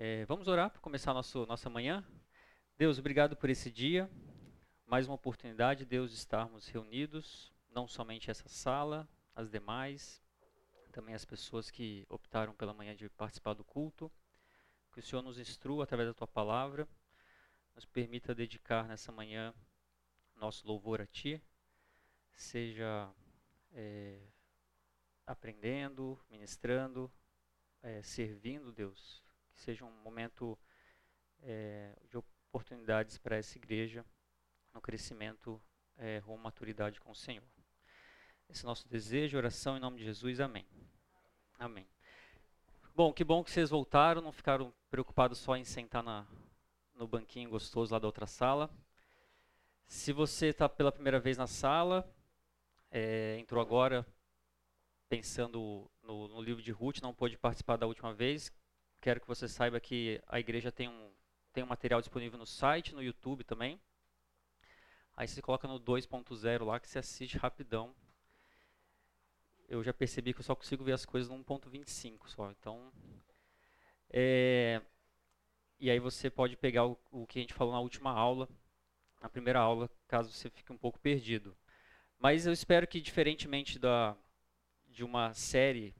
É, vamos orar para começar nosso, nossa manhã? Deus, obrigado por esse dia. Mais uma oportunidade, Deus, de estarmos reunidos, não somente essa sala, as demais, também as pessoas que optaram pela manhã de participar do culto. Que o Senhor nos instrua através da tua palavra, nos permita dedicar nessa manhã nosso louvor a ti, seja é, aprendendo, ministrando, é, servindo Deus que seja um momento é, de oportunidades para essa igreja no crescimento é, rumo à maturidade com o Senhor. Esse é o nosso desejo, oração em nome de Jesus, amém. Amém. Bom, que bom que vocês voltaram, não ficaram preocupados só em sentar na, no banquinho gostoso lá da outra sala. Se você está pela primeira vez na sala, é, entrou agora pensando no, no, livro de Ruth, não pôde participar da última vez, Quero que você saiba que a igreja tem um, tem um material disponível no site, no YouTube também. Aí você coloca no 2.0 lá que você assiste rapidão. Eu já percebi que eu só consigo ver as coisas no 1.25 só. Então, é, e aí você pode pegar o, o que a gente falou na última aula, na primeira aula, caso você fique um pouco perdido. Mas eu espero que, diferentemente da, de uma série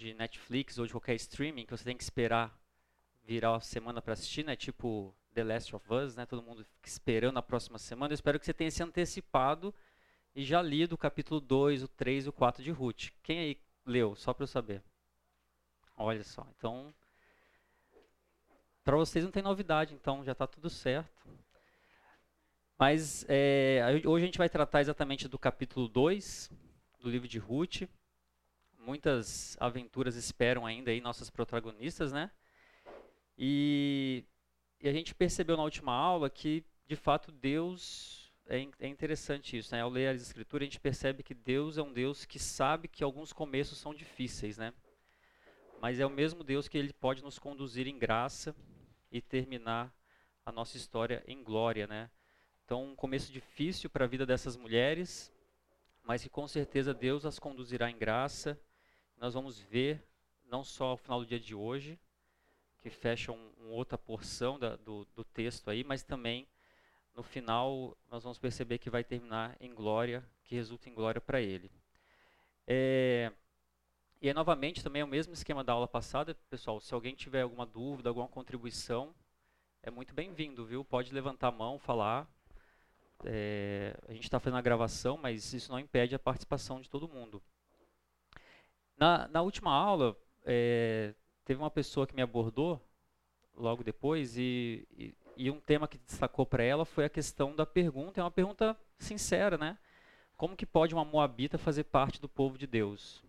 de Netflix ou de qualquer streaming que você tem que esperar virar a semana para assistir, né? Tipo The Last of Us, né? Todo mundo fica esperando a próxima semana. Eu espero que você tenha se antecipado e já lido o capítulo 2, o 3 e o 4 de Ruth. Quem aí leu? Só para eu saber. Olha só. Então, para vocês não tem novidade, então já está tudo certo. Mas é, hoje a gente vai tratar exatamente do capítulo 2 do livro de Ruth muitas aventuras esperam ainda aí nossas protagonistas, né? E, e, a gente percebeu na última aula que, de fato, Deus é, é interessante isso, né? Ao ler as escrituras, a gente percebe que Deus é um Deus que sabe que alguns começos são difíceis, né? Mas é o mesmo Deus que ele pode nos conduzir em graça e terminar a nossa história em glória, né? Então, um começo difícil para a vida dessas mulheres, mas que com certeza Deus as conduzirá em graça nós vamos ver, não só ao final do dia de hoje, que fecha um, uma outra porção da, do, do texto aí, mas também no final nós vamos perceber que vai terminar em glória, que resulta em glória para ele. É, e aí, novamente, também é o mesmo esquema da aula passada, pessoal. Se alguém tiver alguma dúvida, alguma contribuição, é muito bem-vindo, viu? Pode levantar a mão, falar. É, a gente está fazendo a gravação, mas isso não impede a participação de todo mundo. Na, na última aula, é, teve uma pessoa que me abordou logo depois e, e, e um tema que destacou para ela foi a questão da pergunta. É uma pergunta sincera, né? Como que pode uma moabita fazer parte do povo de Deus?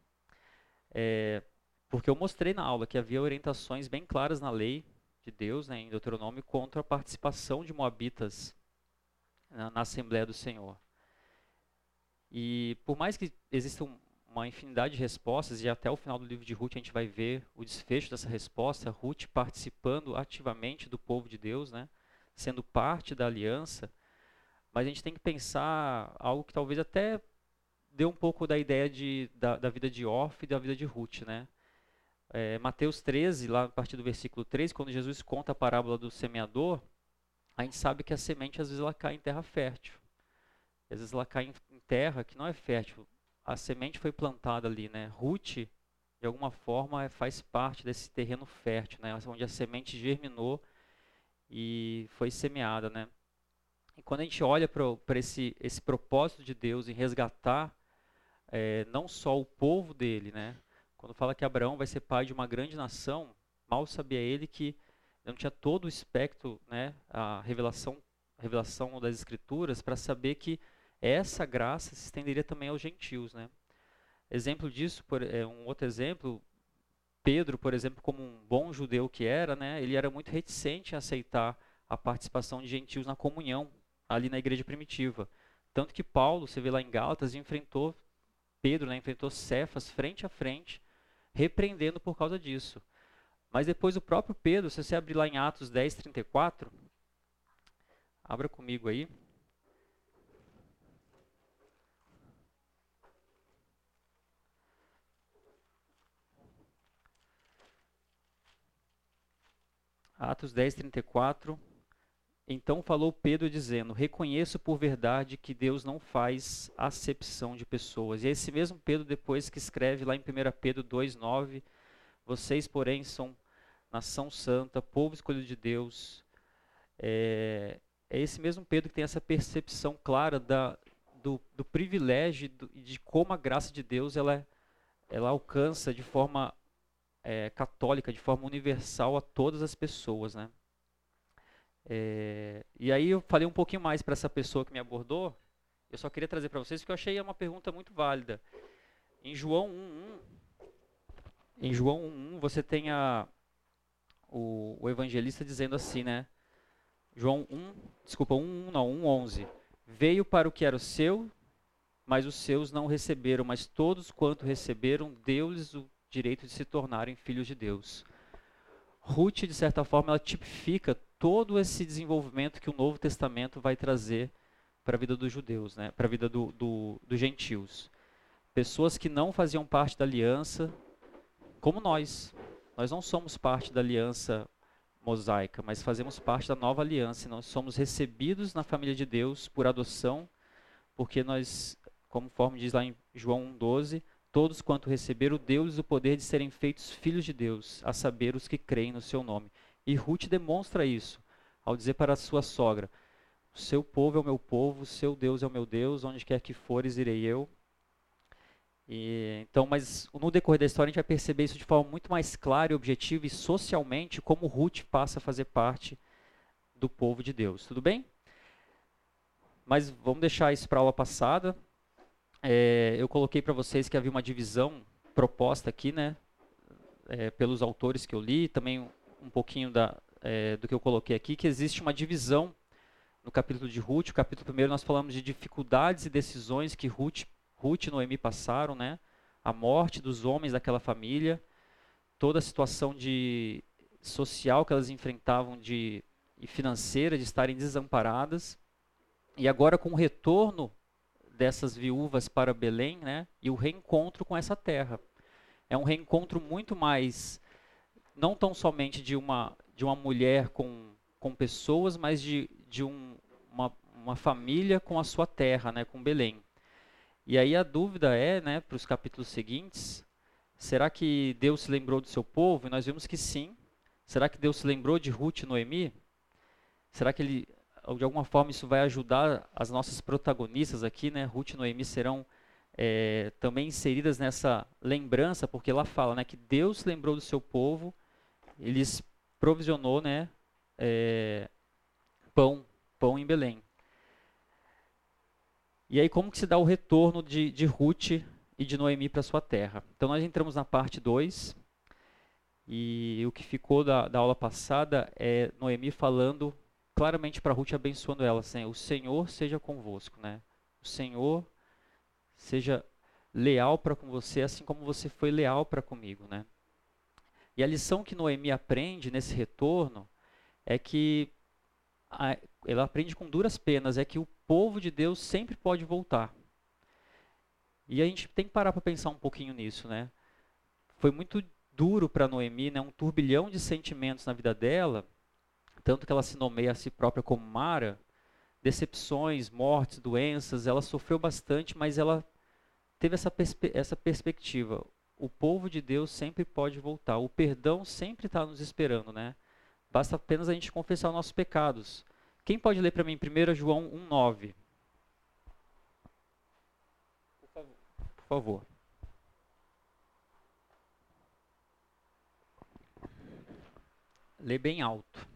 É, porque eu mostrei na aula que havia orientações bem claras na lei de Deus, né, em Deuteronômio, contra a participação de moabitas na, na Assembleia do Senhor. E por mais que existam uma infinidade de respostas e até o final do livro de Ruth a gente vai ver o desfecho dessa resposta, Ruth participando ativamente do povo de Deus, né, sendo parte da aliança. Mas a gente tem que pensar algo que talvez até dê um pouco da ideia de, da, da vida de Orf e da vida de Ruth, né? É, Mateus 13, lá a partir do versículo 3, quando Jesus conta a parábola do semeador, a gente sabe que a semente às vezes ela cai em terra fértil. Às vezes ela cai em terra que não é fértil a semente foi plantada ali, né? Ruth, de alguma forma, faz parte desse terreno fértil, né? Onde a semente germinou e foi semeada, né? E quando a gente olha para esse, esse propósito de Deus em resgatar é, não só o povo dele, né? Quando fala que Abraão vai ser pai de uma grande nação, mal sabia ele que não tinha todo o espectro, né? A revelação, a revelação das escrituras para saber que essa graça se estenderia também aos gentios, né? Exemplo disso, por, é, um outro exemplo, Pedro, por exemplo, como um bom judeu que era, né, ele era muito reticente em aceitar a participação de gentios na comunhão, ali na igreja primitiva. Tanto que Paulo, você vê lá em Gálatas, enfrentou Pedro, né, enfrentou Cefas frente a frente, repreendendo por causa disso. Mas depois o próprio Pedro, se você abrir lá em Atos 10, 34, abra comigo aí. Atos 10, 34. Então falou Pedro dizendo: Reconheço por verdade que Deus não faz acepção de pessoas. E é esse mesmo Pedro, depois que escreve lá em 1 Pedro 2,9: Vocês, porém, são nação santa, povo escolhido de Deus. É, é esse mesmo Pedro que tem essa percepção clara da, do, do privilégio e de como a graça de Deus ela, ela alcança de forma é, católica, de forma universal a todas as pessoas, né? É, e aí eu falei um pouquinho mais para essa pessoa que me abordou. Eu só queria trazer para vocês porque eu achei uma pergunta muito válida. Em João 1:1, em João 1:1 você tem a, o, o, evangelista dizendo assim, né? João 1, desculpa, 1, não, 1:11. Veio para o que era o seu, mas os seus não receberam, mas todos quanto receberam, deu-lhes o direito de se tornarem filhos de Deus. Ruth, de certa forma, ela tipifica todo esse desenvolvimento que o Novo Testamento vai trazer para a vida dos judeus, né? para a vida do, do, dos gentios. Pessoas que não faziam parte da aliança, como nós. Nós não somos parte da aliança mosaica, mas fazemos parte da nova aliança. Nós somos recebidos na família de Deus por adoção, porque nós, conforme diz lá em João 1,12, todos quanto receberam, deu-lhes o poder de serem feitos filhos de Deus, a saber os que creem no seu nome. E Ruth demonstra isso ao dizer para sua sogra: O seu povo é o meu povo, o seu Deus é o meu Deus, onde quer que fores, irei eu. E, então, mas no decorrer da história a gente vai perceber isso de forma muito mais clara e objetiva e socialmente como Ruth passa a fazer parte do povo de Deus. Tudo bem? Mas vamos deixar isso para a aula passada. É, eu coloquei para vocês que havia uma divisão proposta aqui, né, é, pelos autores que eu li, também um pouquinho da, é, do que eu coloquei aqui, que existe uma divisão no capítulo de Ruth. O capítulo primeiro nós falamos de dificuldades e decisões que Ruth, Ruth e Noemi passaram, né? A morte dos homens daquela família, toda a situação de social que elas enfrentavam de e financeira de estarem desamparadas. E agora com o retorno dessas viúvas para Belém, né? E o reencontro com essa terra. É um reencontro muito mais não tão somente de uma, de uma mulher com, com pessoas, mas de, de um, uma, uma família com a sua terra, né, com Belém. E aí a dúvida é, né, para os capítulos seguintes, será que Deus se lembrou do seu povo? E nós vimos que sim. Será que Deus se lembrou de Ruth e Noemi? Será que ele, de alguma forma isso vai ajudar as nossas protagonistas aqui, né? Ruth e Noemi serão é, também inseridas nessa lembrança, porque ela fala né, que Deus lembrou do seu povo eles provisionou né, é, pão, pão em Belém. E aí como que se dá o retorno de, de Ruth e de Noemi para sua terra? Então nós entramos na parte 2, e o que ficou da, da aula passada é Noemi falando claramente para Ruth, abençoando ela, assim, o Senhor seja convosco, né? O Senhor seja leal para com você, assim como você foi leal para comigo, né? E a lição que Noemi aprende nesse retorno é que a, ela aprende com duras penas, é que o povo de Deus sempre pode voltar. E a gente tem que parar para pensar um pouquinho nisso, né? Foi muito duro para Noemi, né? Um turbilhão de sentimentos na vida dela, tanto que ela se nomeia a si própria como Mara, decepções, mortes, doenças, ela sofreu bastante, mas ela teve essa, perspe essa perspectiva o povo de Deus sempre pode voltar. O perdão sempre está nos esperando, né? Basta apenas a gente confessar os nossos pecados. Quem pode ler para mim 1 João 1,9? Por favor. Por favor. Lê bem alto.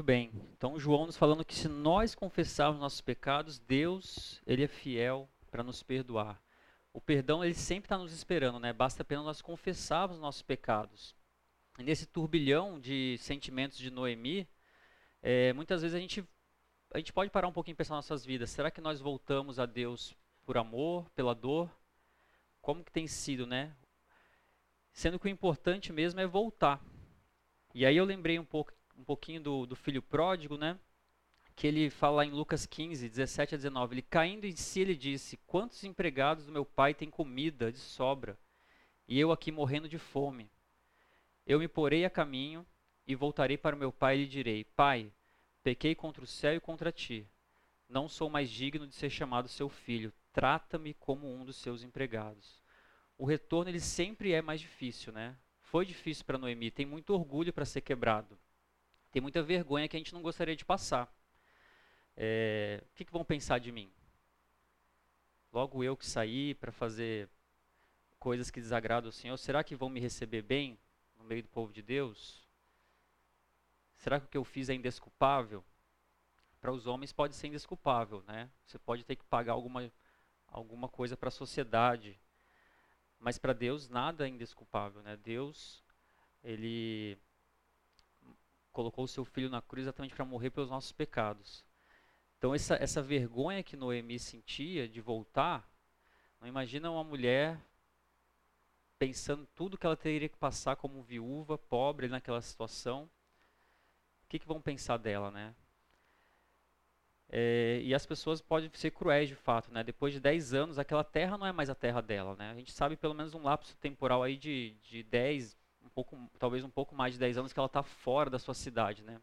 Muito bem. Então João nos falando que se nós confessarmos nossos pecados, Deus, ele é fiel para nos perdoar. O perdão ele sempre está nos esperando, né? Basta apenas nós confessarmos nossos pecados. E nesse turbilhão de sentimentos de Noemi, é, muitas vezes a gente a gente pode parar um pouquinho e pensar nossas vidas. Será que nós voltamos a Deus por amor, pela dor? Como que tem sido, né? Sendo que o importante mesmo é voltar. E aí eu lembrei um, pouco, um pouquinho do, do filho pródigo, né? Que ele fala em Lucas 15, 17 a 19. Ele caindo em si, ele disse: Quantos empregados do meu pai têm comida de sobra? E eu aqui morrendo de fome. Eu me porei a caminho e voltarei para o meu pai e lhe direi: Pai, pequei contra o céu e contra ti. Não sou mais digno de ser chamado seu filho. Trata-me como um dos seus empregados. O retorno ele sempre é mais difícil, né? Foi difícil para Noemi, tem muito orgulho para ser quebrado. Tem muita vergonha que a gente não gostaria de passar. É, o que, que vão pensar de mim? Logo eu que saí para fazer coisas que desagradam o Senhor, será que vão me receber bem no meio do povo de Deus? Será que o que eu fiz é indesculpável? Para os homens pode ser indesculpável, né? Você pode ter que pagar alguma, alguma coisa para a sociedade, mas para Deus nada é indesculpável, né? Deus, ele colocou o seu filho na cruz exatamente para morrer pelos nossos pecados. Então essa, essa vergonha que Noemi sentia de voltar, não imagina uma mulher pensando tudo que ela teria que passar como viúva, pobre naquela situação. O que, que vão pensar dela, né? É, e as pessoas podem ser cruéis de fato, né? Depois de 10 anos, aquela terra não é mais a terra dela, né? A gente sabe pelo menos um lapso temporal aí de, de 10, um pouco, talvez um pouco mais de 10 anos que ela está fora da sua cidade, né?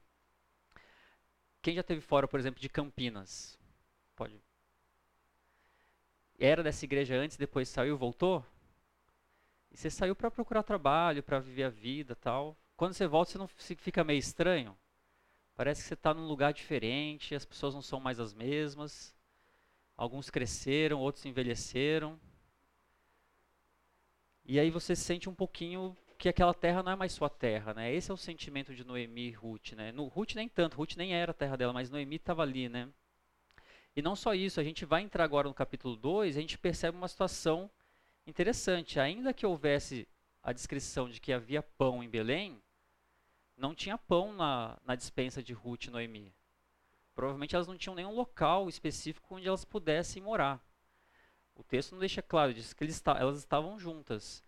Quem já teve fora, por exemplo, de Campinas? Pode. Era dessa igreja antes, depois saiu voltou? E você saiu para procurar trabalho, para viver a vida tal. Quando você volta, você não fica meio estranho? Parece que você está num lugar diferente, as pessoas não são mais as mesmas. Alguns cresceram, outros envelheceram. E aí você sente um pouquinho que aquela terra não é mais sua terra, né? Esse é o sentimento de Noemi e Ruth, né? No, Ruth nem tanto, Ruth nem era a terra dela, mas Noemi estava ali, né? E não só isso, a gente vai entrar agora no capítulo 2 e a gente percebe uma situação interessante. Ainda que houvesse a descrição de que havia pão em Belém, não tinha pão na, na dispensa de Ruth e Noemi. Provavelmente elas não tinham nenhum local específico onde elas pudessem morar. O texto não deixa claro, diz que eles, elas estavam juntas,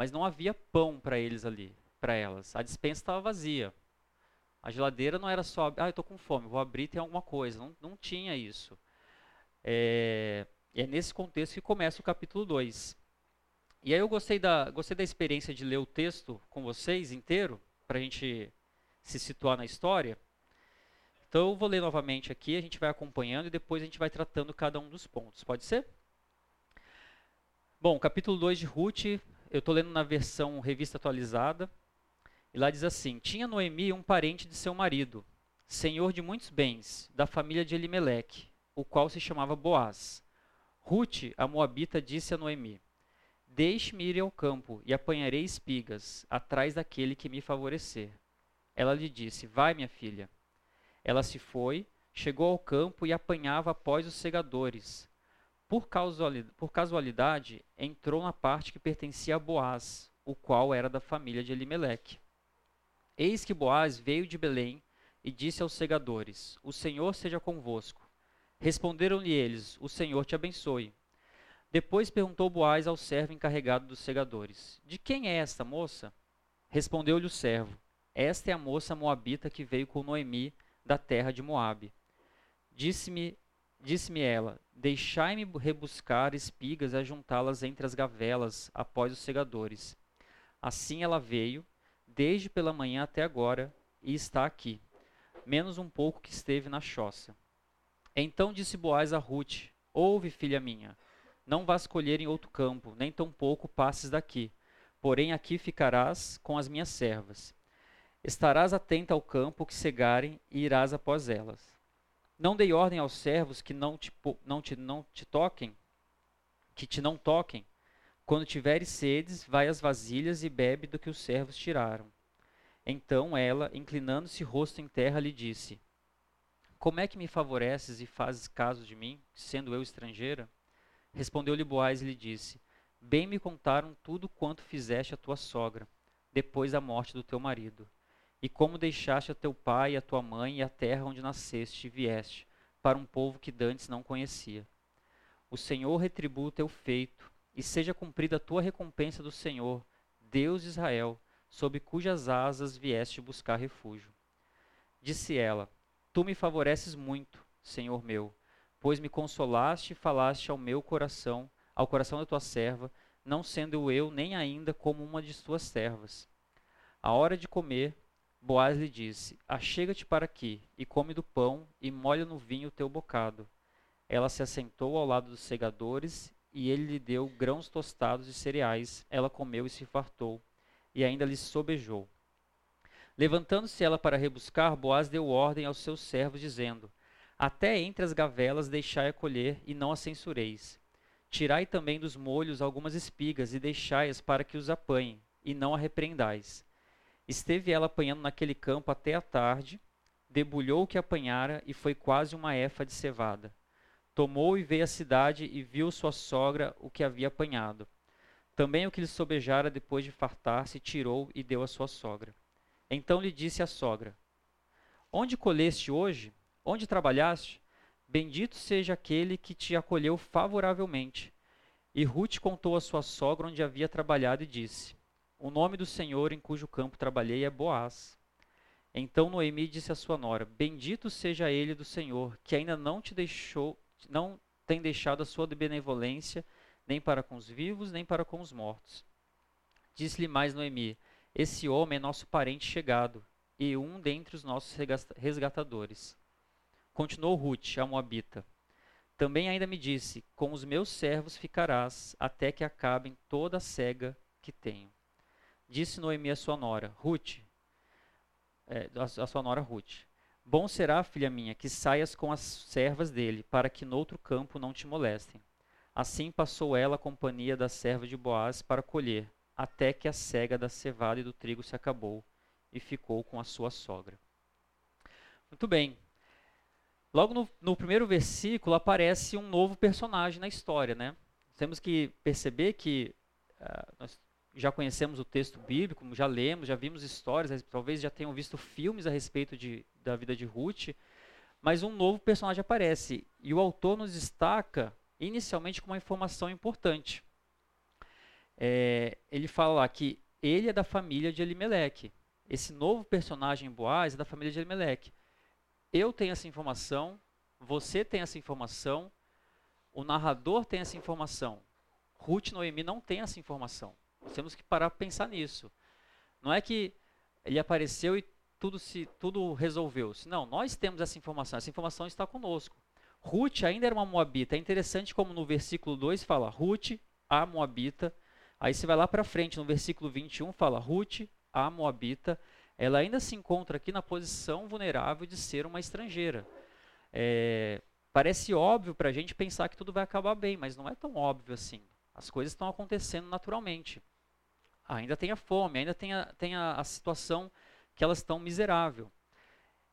mas não havia pão para eles ali, para elas. A dispensa estava vazia. A geladeira não era só, ah, eu estou com fome, vou abrir tem alguma coisa. Não, não tinha isso. É, é nesse contexto que começa o capítulo 2. E aí eu gostei da, gostei da experiência de ler o texto com vocês inteiro, para a gente se situar na história. Então eu vou ler novamente aqui, a gente vai acompanhando e depois a gente vai tratando cada um dos pontos. Pode ser? Bom, capítulo 2 de Ruth, eu estou lendo na versão revista atualizada. E lá diz assim: Tinha Noemi um parente de seu marido, senhor de muitos bens, da família de Elimeleque, o qual se chamava Boaz. Ruth, a moabita, disse a Noemi: Deixe-me ir ao campo e apanharei espigas, atrás daquele que me favorecer. Ela lhe disse: Vai, minha filha. Ela se foi, chegou ao campo e apanhava após os segadores. Por casualidade, por casualidade, entrou na parte que pertencia a Boaz, o qual era da família de Elimeleque. Eis que Boaz veio de Belém e disse aos segadores: O Senhor seja convosco. Responderam-lhe eles: O Senhor te abençoe. Depois perguntou Boaz ao servo encarregado dos segadores: De quem é esta moça? Respondeu-lhe o servo: Esta é a moça moabita que veio com Noemi da terra de Moabe. Disse-me disse-me ela: Deixai-me rebuscar espigas e ajuntá-las entre as gavelas após os segadores. Assim ela veio, desde pela manhã até agora, e está aqui, menos um pouco que esteve na choça. Então disse Boaz a Ruth: Ouve, filha minha, não vás colher em outro campo, nem tampouco passes daqui. Porém aqui ficarás com as minhas servas. Estarás atenta ao campo que cegarem e irás após elas. Não dei ordem aos servos que não te, não te, não te toquem, que te não toquem. Quando tiveres sedes, vai às vasilhas e bebe do que os servos tiraram. Então ela, inclinando-se rosto em terra, lhe disse: Como é que me favoreces e fazes caso de mim, sendo eu estrangeira? Respondeu-lhe Boaz e lhe disse: Bem me contaram tudo quanto fizeste a tua sogra, depois da morte do teu marido, e como deixaste a teu pai, a tua mãe e a terra onde nasceste e vieste, para um povo que dantes não conhecia. O Senhor retribua o teu feito, e seja cumprida a tua recompensa do Senhor, Deus de Israel, sob cujas asas vieste buscar refúgio. Disse ela: Tu me favoreces muito, Senhor meu, pois me consolaste e falaste ao meu coração, ao coração da tua serva, não sendo eu nem ainda como uma de tuas servas. A hora de comer, Boaz lhe disse: Achega-te para aqui, e come do pão, e molha no vinho o teu bocado. Ela se assentou ao lado dos segadores, e ele lhe deu grãos tostados e cereais. Ela comeu e se fartou, e ainda lhe sobejou. Levantando-se ela para rebuscar, Boaz deu ordem aos seus servos, dizendo: Até entre as gavelas deixai a colher, e não a censureis. Tirai também dos molhos algumas espigas, e deixai-as para que os apanhem, e não a repreendais Esteve ela apanhando naquele campo até a tarde, debulhou o que apanhara e foi quase uma efa de cevada. Tomou e veio à cidade e viu sua sogra o que havia apanhado. Também o que lhe sobejara depois de fartar-se, tirou e deu à sua sogra. Então lhe disse a sogra: Onde colheste hoje? Onde trabalhaste? Bendito seja aquele que te acolheu favoravelmente. E Ruth contou à sua sogra onde havia trabalhado e disse: o nome do Senhor em cujo campo trabalhei é Boaz. Então Noemi disse à sua nora: Bendito seja ele do Senhor, que ainda não te deixou, não tem deixado a sua benevolência, nem para com os vivos, nem para com os mortos. Disse-lhe mais Noemi: Esse homem é nosso parente chegado, e um dentre os nossos resgatadores. Continuou Ruth, a Moabita. Também ainda me disse: Com os meus servos ficarás, até que acabem toda a cega que tenho. Disse Noemi a sua nora, Ruth, é, a sua nora Ruth, Bom será, filha minha, que saias com as servas dele, para que noutro campo não te molestem. Assim passou ela a companhia da serva de Boaz para colher, até que a cega da cevada e do trigo se acabou, e ficou com a sua sogra. Muito bem. Logo no, no primeiro versículo aparece um novo personagem na história, né? Temos que perceber que uh, nós já conhecemos o texto bíblico, já lemos, já vimos histórias, talvez já tenham visto filmes a respeito de, da vida de Ruth, mas um novo personagem aparece e o autor nos destaca inicialmente com uma informação importante. É, ele fala lá que ele é da família de Elimelech. Esse novo personagem Boaz é da família de Elimelech. Eu tenho essa informação, você tem essa informação, o narrador tem essa informação. Ruth Noemi não têm essa informação. Nós temos que parar para pensar nisso. Não é que ele apareceu e tudo se tudo resolveu-se. Não, nós temos essa informação. Essa informação está conosco. Ruth ainda era uma moabita. É interessante como no versículo 2 fala Ruth, a moabita. Aí você vai lá para frente, no versículo 21 fala Ruth, a moabita. Ela ainda se encontra aqui na posição vulnerável de ser uma estrangeira. É, parece óbvio para a gente pensar que tudo vai acabar bem, mas não é tão óbvio assim. As coisas estão acontecendo naturalmente ainda tem a fome, ainda tem a, tem a, a situação que elas estão miserável.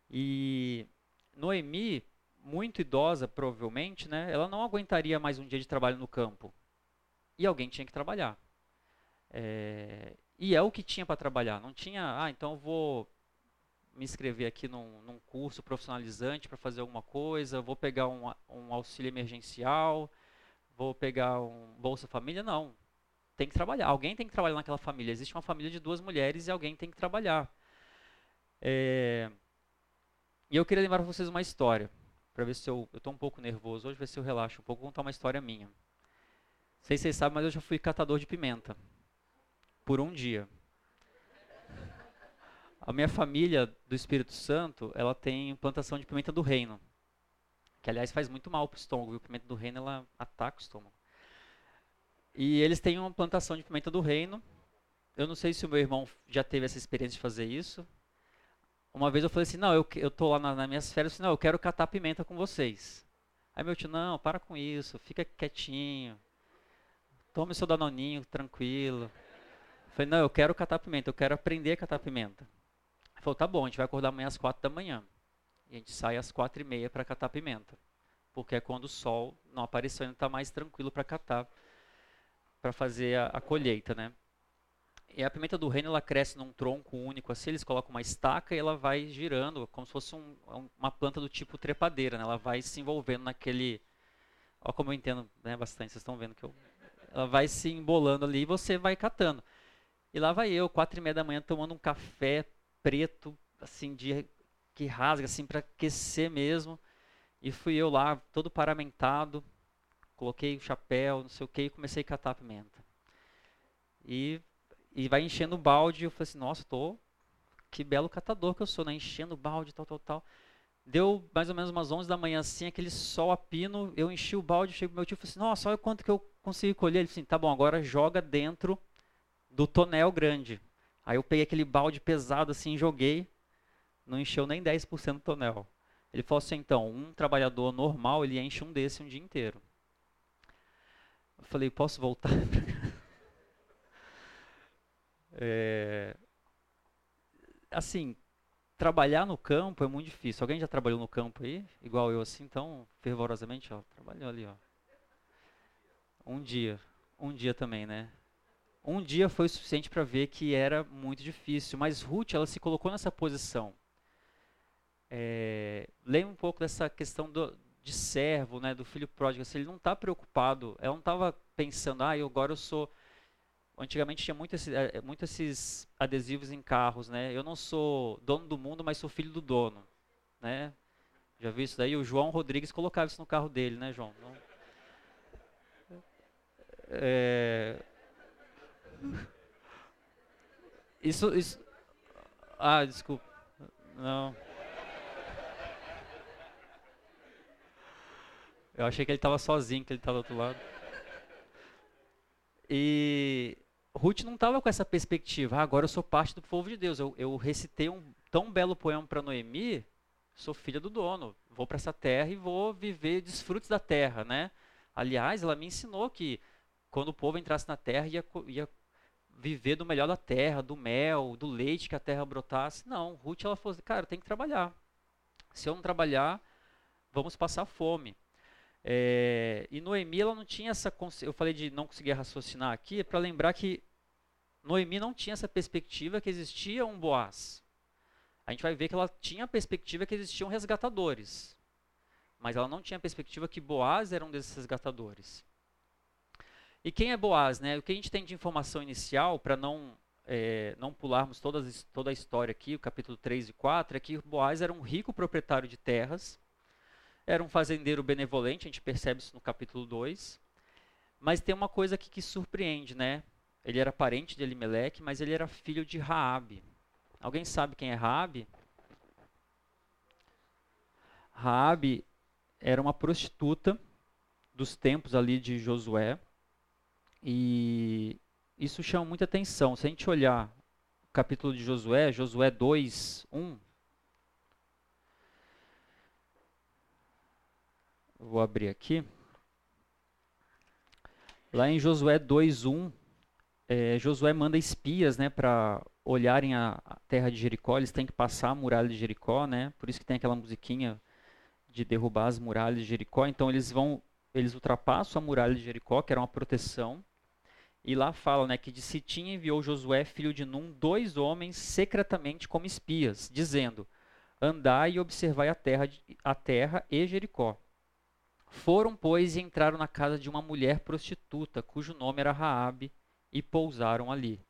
E Noemi, muito idosa provavelmente, né, ela não aguentaria mais um dia de trabalho no campo. E alguém tinha que trabalhar. É, e é o que tinha para trabalhar. Não tinha, ah, então vou me inscrever aqui num, num curso profissionalizante para fazer alguma coisa, vou pegar um, um auxílio emergencial, vou pegar um Bolsa Família. Não tem que trabalhar. Alguém tem que trabalhar naquela família. Existe uma família de duas mulheres e alguém tem que trabalhar. É... E eu queria lembrar para vocês uma história, para ver se eu estou um pouco nervoso hoje, ver se eu relaxo um pouco, vou contar uma história minha. Não sei se vocês sabem, mas eu já fui catador de pimenta por um dia. A minha família do Espírito Santo, ela tem plantação de pimenta do reino, que aliás faz muito mal para o estômago. E o pimenta do reino ela ataca o estômago. E eles têm uma plantação de pimenta do reino. Eu não sei se o meu irmão já teve essa experiência de fazer isso. Uma vez eu falei assim, não, eu, eu tô lá na, nas minhas férias, assim, não, eu quero catar pimenta com vocês. Aí meu tio, não, para com isso, fica quietinho. Tome seu danoninho, tranquilo. Eu falei, não, eu quero catar pimenta, eu quero aprender a catar pimenta. Ele falou, tá bom, a gente vai acordar amanhã às quatro da manhã. E a gente sai às quatro e meia para catar pimenta. Porque é quando o sol não apareceu, ainda está mais tranquilo para catar para fazer a, a, colheita, né? E a pimenta do reino ela cresce num tronco único, assim eles colocam uma estaca e ela vai girando, como se fosse um, uma planta do tipo trepadeira, né? Ela vai se envolvendo naquele, ó como eu entendo, né, bastante, vocês estão vendo que eu, ela vai se embolando ali e você vai catando. E lá vai eu, quatro e meia da manhã, tomando um café preto, assim, de que rasga, assim, para aquecer mesmo. E fui eu lá, todo paramentado, coloquei o chapéu, não sei o que, e comecei a catar pimenta. E, e vai enchendo o balde, eu falei assim, nossa, tô, que belo catador que eu sou, né? Enchendo o balde, tal, tal, tal. Deu mais ou menos umas 11 da manhã assim, aquele sol a pino, eu enchi o balde, cheguei pro meu tio e falei assim, nossa, olha quanto que eu consegui colher. Ele falou assim, tá bom, agora joga dentro do tonel grande. Aí eu peguei aquele balde pesado assim, joguei, não encheu nem 10% do tonel. Ele falou assim, então, um trabalhador normal, ele enche um desse um dia inteiro. Eu falei, posso voltar? é, assim, trabalhar no campo é muito difícil. Alguém já trabalhou no campo aí? Igual eu assim, tão fervorosamente? Ó, trabalhou ali, ó. Um dia. Um dia também, né? Um dia foi o suficiente para ver que era muito difícil. Mas Ruth, ela se colocou nessa posição. É, lembra um pouco dessa questão do, de servo, né, do filho pródigo. Assim, ele não está preocupado, ela não estava pensando, ah, eu, agora eu sou Antigamente tinha muito, esse, é, muito, esses adesivos em carros, né? Eu não sou dono do mundo, mas sou filho do dono, né? Já viu isso daí? O João Rodrigues colocava isso no carro dele, né, João? Não... É... Isso, isso... Ah, desculpa. Não. Eu achei que ele estava sozinho, que ele estava do outro lado. E Ruth não estava com essa perspectiva, ah, agora eu sou parte do povo de Deus. Eu, eu recitei um tão belo poema para Noemi, sou filha do dono, vou para essa terra e vou viver desfrutos da terra, né? Aliás, ela me ensinou que quando o povo entrasse na terra ia, ia viver do melhor da terra, do mel, do leite que a terra brotasse. Não, Ruth ela falou, assim, cara, tem que trabalhar. Se eu não trabalhar, vamos passar fome. É, e Noemi ela não tinha essa eu falei de não conseguir raciocinar aqui para lembrar que Noemi não tinha essa perspectiva que existia um Boaz. A gente vai ver que ela tinha a perspectiva que existiam resgatadores. Mas ela não tinha a perspectiva que Boaz era um desses resgatadores. E quem é Boaz? Né? O que a gente tem de informação inicial, para não, é, não pularmos todas, toda a história aqui, o capítulo 3 e 4, é que Boaz era um rico proprietário de terras, era um fazendeiro benevolente, a gente percebe isso no capítulo 2. Mas tem uma coisa aqui que surpreende, né? Ele era parente de Elimelec, mas ele era filho de Raabe. Alguém sabe quem é Raabe? Raabe era uma prostituta dos tempos ali de Josué. E isso chama muita atenção. Se a gente olhar o capítulo de Josué, Josué 2, 1. Vou abrir aqui. Lá em Josué 2, 1 é, Josué manda espias né, para olharem a, a, terra de Jericó, eles têm que passar a muralha de Jericó, né? por isso que tem aquela musiquinha de derrubar as muralhas de Jericó. Então eles vão, eles ultrapassam a muralha de Jericó, que era uma proteção, e lá fala né, que de Sitim enviou Josué, filho de Num, dois homens secretamente como espias, dizendo: Andai e observai a terra, a terra e Jericó. Foram, pois, e entraram na casa de uma mulher prostituta, cujo nome era Raabe, e pousaram ali.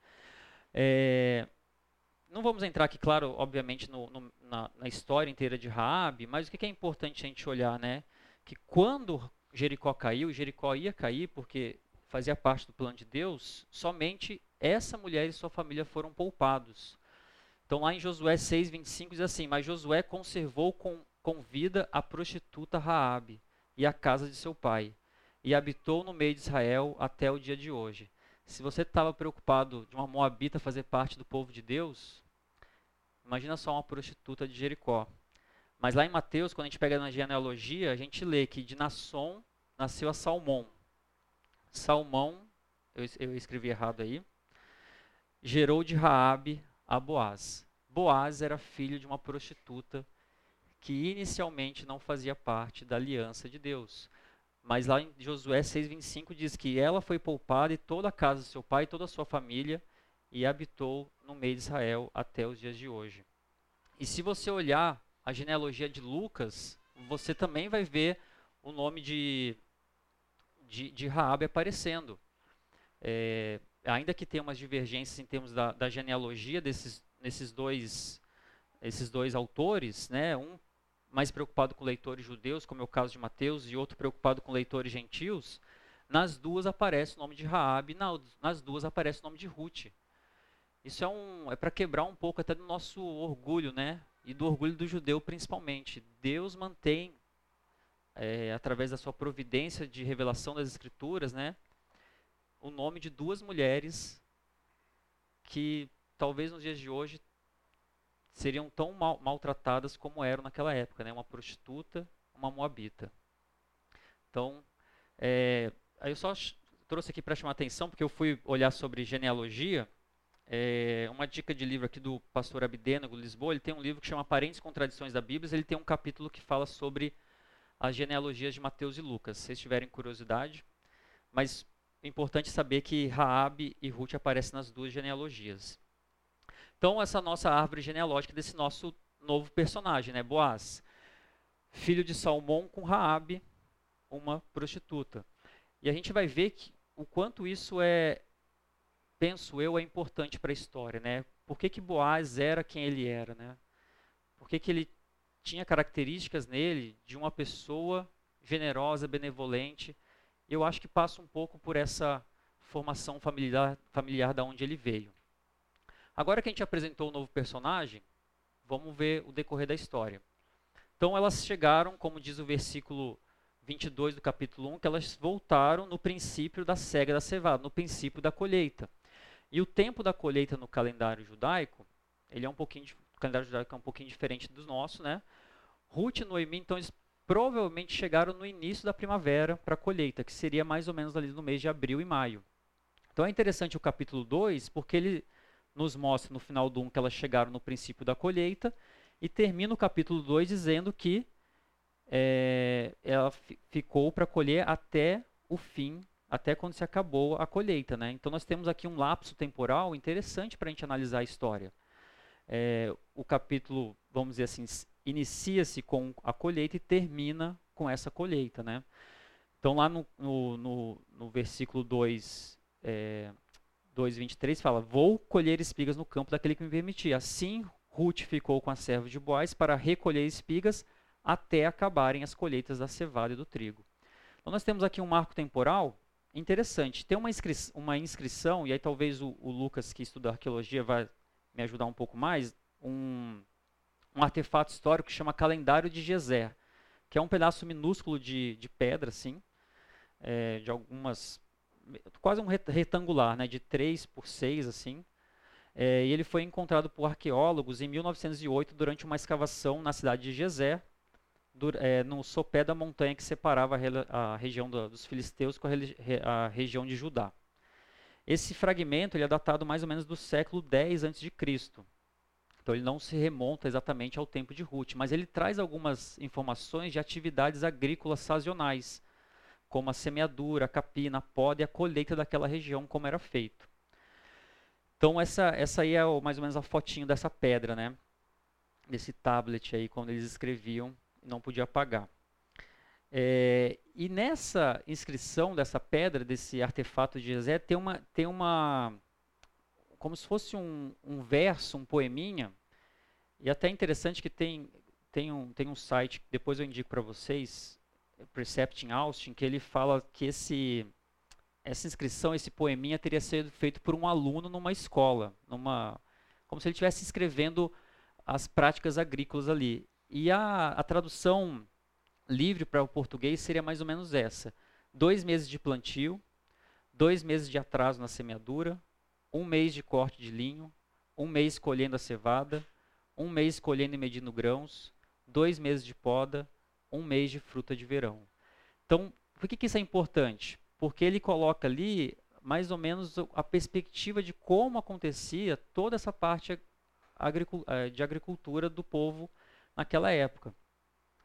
É, não vamos entrar aqui, claro, obviamente, no, no, na, na, história inteira de Raabe, mas o que é importante a gente olhar, né? Que quando Jericó caiu, Jericó ia cair porque fazia parte do plano de Deus, somente essa mulher e sua família foram poupados. Então lá em Josué 6, 25 diz assim, mas Josué conservou com, com vida a prostituta Raabe e a casa de seu pai, e habitou no meio de Israel até o dia de hoje. Se você estava preocupado de uma moabita fazer parte do povo de Deus, imagina só uma prostituta de Jericó. Mas lá em Mateus, quando a gente pega na genealogia, a gente lê que de Nasson nasceu a Salmão. Salmão, eu, eu escrevi errado aí, gerou de Raabe a Boaz. Boaz era filho de uma prostituta que inicialmente não fazia parte da aliança de Deus. Mas lá em Josué 6,25 diz que ela foi poupada e toda a casa do seu pai toda a sua família e habitou no meio de Israel até os dias de hoje. E se você olhar a genealogia de Lucas, você também vai ver o nome de, de, de Raabe aparecendo. É, ainda que tenha umas divergências em termos da, da genealogia desses, nesses dois, esses dois autores, né, um mais preocupado com leitores judeus, como é o caso de Mateus, e outro preocupado com leitores gentios, nas duas aparece o nome de Raabe, nas duas aparece o nome de Ruth. Isso é, um, é para quebrar um pouco até do nosso orgulho, né? E do orgulho do judeu principalmente. Deus mantém, é, através da sua providência de revelação das escrituras, né? O nome de duas mulheres que talvez nos dias de hoje seriam tão mal, maltratadas como eram naquela época, né? Uma prostituta, uma moabita. Então, é, aí eu só trouxe aqui para chamar atenção, porque eu fui olhar sobre genealogia. É, uma dica de livro aqui do pastor Abdenago Lisboa, ele tem um livro que chama Parentes Contradições da Bíblia, ele tem um capítulo que fala sobre as genealogias de Mateus e Lucas, se vocês tiverem curiosidade. Mas é importante saber que Raabe e Ruth aparecem nas duas genealogias. Então, essa nossa árvore genealógica desse nosso novo personagem, né? Boaz, filho de Salmão com Raabe, uma prostituta. E a gente vai ver que o quanto isso é, penso eu, é importante para a história, né? Por que, que Boaz era quem ele era, né? Por que, que ele tinha características nele de uma pessoa generosa, benevolente? Eu acho que passa um pouco por essa formação familiar, familiar da onde ele veio. Agora que a gente apresentou o novo personagem, vamos ver o decorrer da história. Então elas chegaram, como diz o versículo 22 do capítulo 1, que elas voltaram no princípio da cega da cevada, no princípio da colheita. E o tempo da colheita no calendário judaico, ele é um pouquinho, o calendário judaico é um pouquinho diferente do nosso, né? Ruth e Noemi, então eles provavelmente chegaram no início da primavera para a colheita, que seria mais ou menos ali no mês de abril e maio. Então é interessante o capítulo 2, porque ele nos mostra no final do 1 que elas chegaram no princípio da colheita, e termina o capítulo 2 dizendo que é, ela ficou para colher até o fim, até quando se acabou a colheita. Né? Então nós temos aqui um lapso temporal interessante para a gente analisar a história. É, o capítulo, vamos dizer assim, inicia-se com a colheita e termina com essa colheita. Né? Então lá no, no, no, no versículo 2, é, 2,23 fala: Vou colher espigas no campo daquele que me permitia. Assim, Ruth ficou com a serva de Boaz para recolher espigas até acabarem as colheitas da cevada e do trigo. Então, nós temos aqui um marco temporal interessante. Tem uma, inscri uma inscrição, e aí talvez o, o, Lucas, que estuda arqueologia, vai me ajudar um pouco mais, um, um artefato histórico que chama Calendário de Gezer, que é um pedaço minúsculo de, de pedra, assim, é, de algumas quase um retangular, né, de 3 por 6 assim. É, e ele foi encontrado por arqueólogos em 1908 durante uma escavação na cidade de do, é, no sopé da montanha que separava a, a região do, dos filisteus com a, a, região de Judá. Esse fragmento ele é datado mais ou menos do século 10 a.C. Então ele não se remonta exatamente ao tempo de Ruth, mas ele traz algumas informações de atividades agrícolas sazonais, como a semeadura, a capina, a poda e a colheita daquela região, como era feito. Então essa, essa aí é o, mais ou menos a fotinho dessa pedra, né? Desse tablet aí, quando eles escreviam, não podia apagar. É, e nessa inscrição dessa pedra, desse artefato de Jezé, tem uma, tem uma como se fosse um, um verso, um poeminha, e até interessante que tem, tem, um, tem um site, depois eu indico para vocês, Precept em Austin, que ele fala que esse, essa inscrição, esse poeminha, teria sido feito por um aluno numa escola, numa, como se ele estivesse escrevendo as práticas agrícolas ali. E a, a tradução livre para o português seria mais ou menos essa: dois meses de plantio, dois meses de atraso na semeadura, um mês de corte de linho, um mês colhendo a cevada, um mês colhendo e medindo grãos, dois meses de poda, um mês de fruta de verão. Então, por que, que isso é importante? Porque ele coloca ali mais ou menos a perspectiva de como acontecia toda essa parte eh, de agricultura do povo naquela época.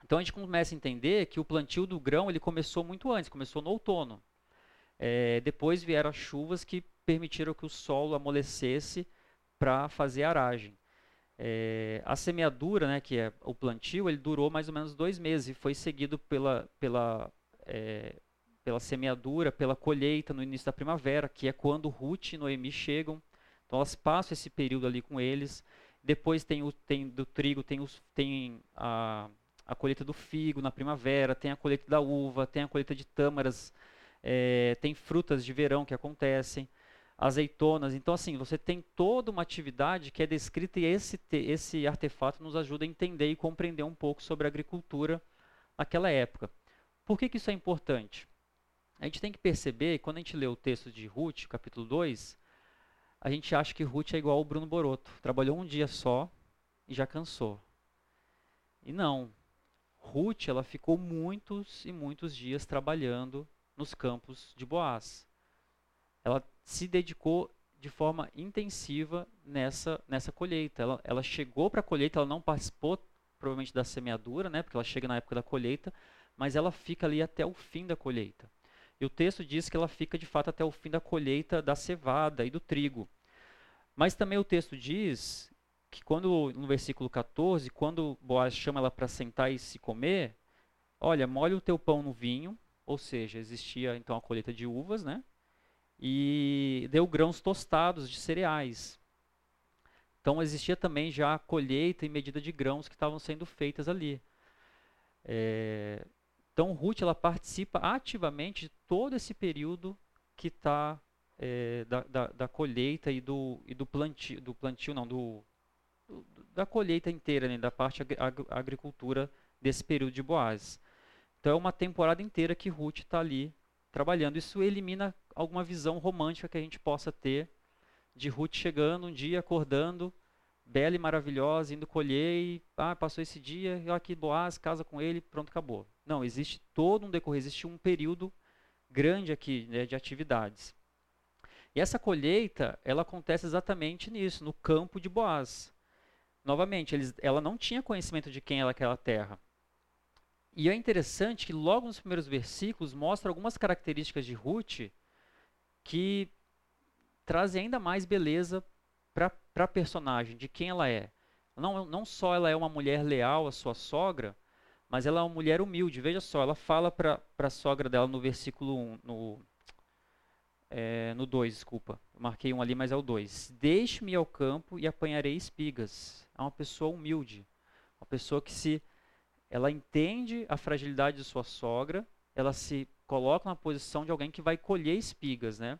Então a gente começa a entender que o plantio do grão ele começou muito antes, começou no outono. É, depois vieram as chuvas que permitiram que o solo amolecesse para fazer aragem. É, a semeadura, né, que é o plantio, ele durou mais ou menos dois meses e foi seguido pela, pela, é, pela semeadura, pela colheita no início da primavera, que é quando Ruth e Noemi chegam. Então elas passam esse período ali com eles. Depois tem, o, tem do trigo, tem, os, tem a, a colheita do figo na primavera, tem a colheita da uva, tem a colheita de tâmaras, é, tem frutas de verão que acontecem, azeitonas. Então, assim, você tem toda uma atividade que é descrita e esse, esse artefato nos ajuda a entender e compreender um pouco sobre a agricultura naquela época. Por que, que isso é importante? A gente tem que perceber, quando a gente lê o texto de Ruth, capítulo 2, a gente acha que Ruth é igual ao Bruno Boroto. Trabalhou um dia só e já cansou. E não. Ruth, ela ficou muitos e muitos dias trabalhando nos campos de Boaz. Ela se dedicou de forma intensiva nessa, nessa colheita. Ela, ela chegou para a colheita, ela não participou provavelmente da semeadura, né, porque ela chega na época da colheita, mas ela fica ali até o fim da colheita. E o texto diz que ela fica de fato até o fim da colheita da cevada e do trigo. Mas também o texto diz que quando no versículo 14, quando Boaz chama ela para sentar e se comer, olha, molha o teu pão no vinho, ou seja, existia então a colheita de uvas, né? E deu grãos tostados de cereais. Então existia também já a colheita e medida de grãos que estavam sendo feitas ali. É, então, Ruth ela participa ativamente de todo esse período que está é, da, da, da, colheita e do, e do plantio, do plantio não, do, do da colheita inteira, né, da parte ag, ag, agricultura desse período de Boaz. Então, é uma temporada inteira que Ruth está ali trabalhando. Isso elimina alguma visão romântica que a gente possa ter de Ruth chegando um dia, acordando, bela e maravilhosa, indo colher e ah, passou esse dia, eu aqui Boaz, casa com ele, pronto, acabou. Não, existe todo um decorrer, existe um período grande aqui né, de atividades. E essa colheita, ela acontece exatamente nisso, no campo de Boaz. Novamente, eles, ela não tinha conhecimento de quem era aquela terra. E é interessante que logo nos primeiros versículos mostra algumas características de Ruth que trazem ainda mais beleza para a personagem, de quem ela é. Não, não só ela é uma mulher leal à sua sogra, mas ela é uma mulher humilde. Veja só, ela fala para a sogra dela no versículo 1, no, é, no 2, desculpa. Marquei um ali, mas é o 2. Deixe-me ao campo e apanharei espigas. É uma pessoa humilde. Uma pessoa que se ela entende a fragilidade de sua sogra, ela se coloca na posição de alguém que vai colher espigas, né?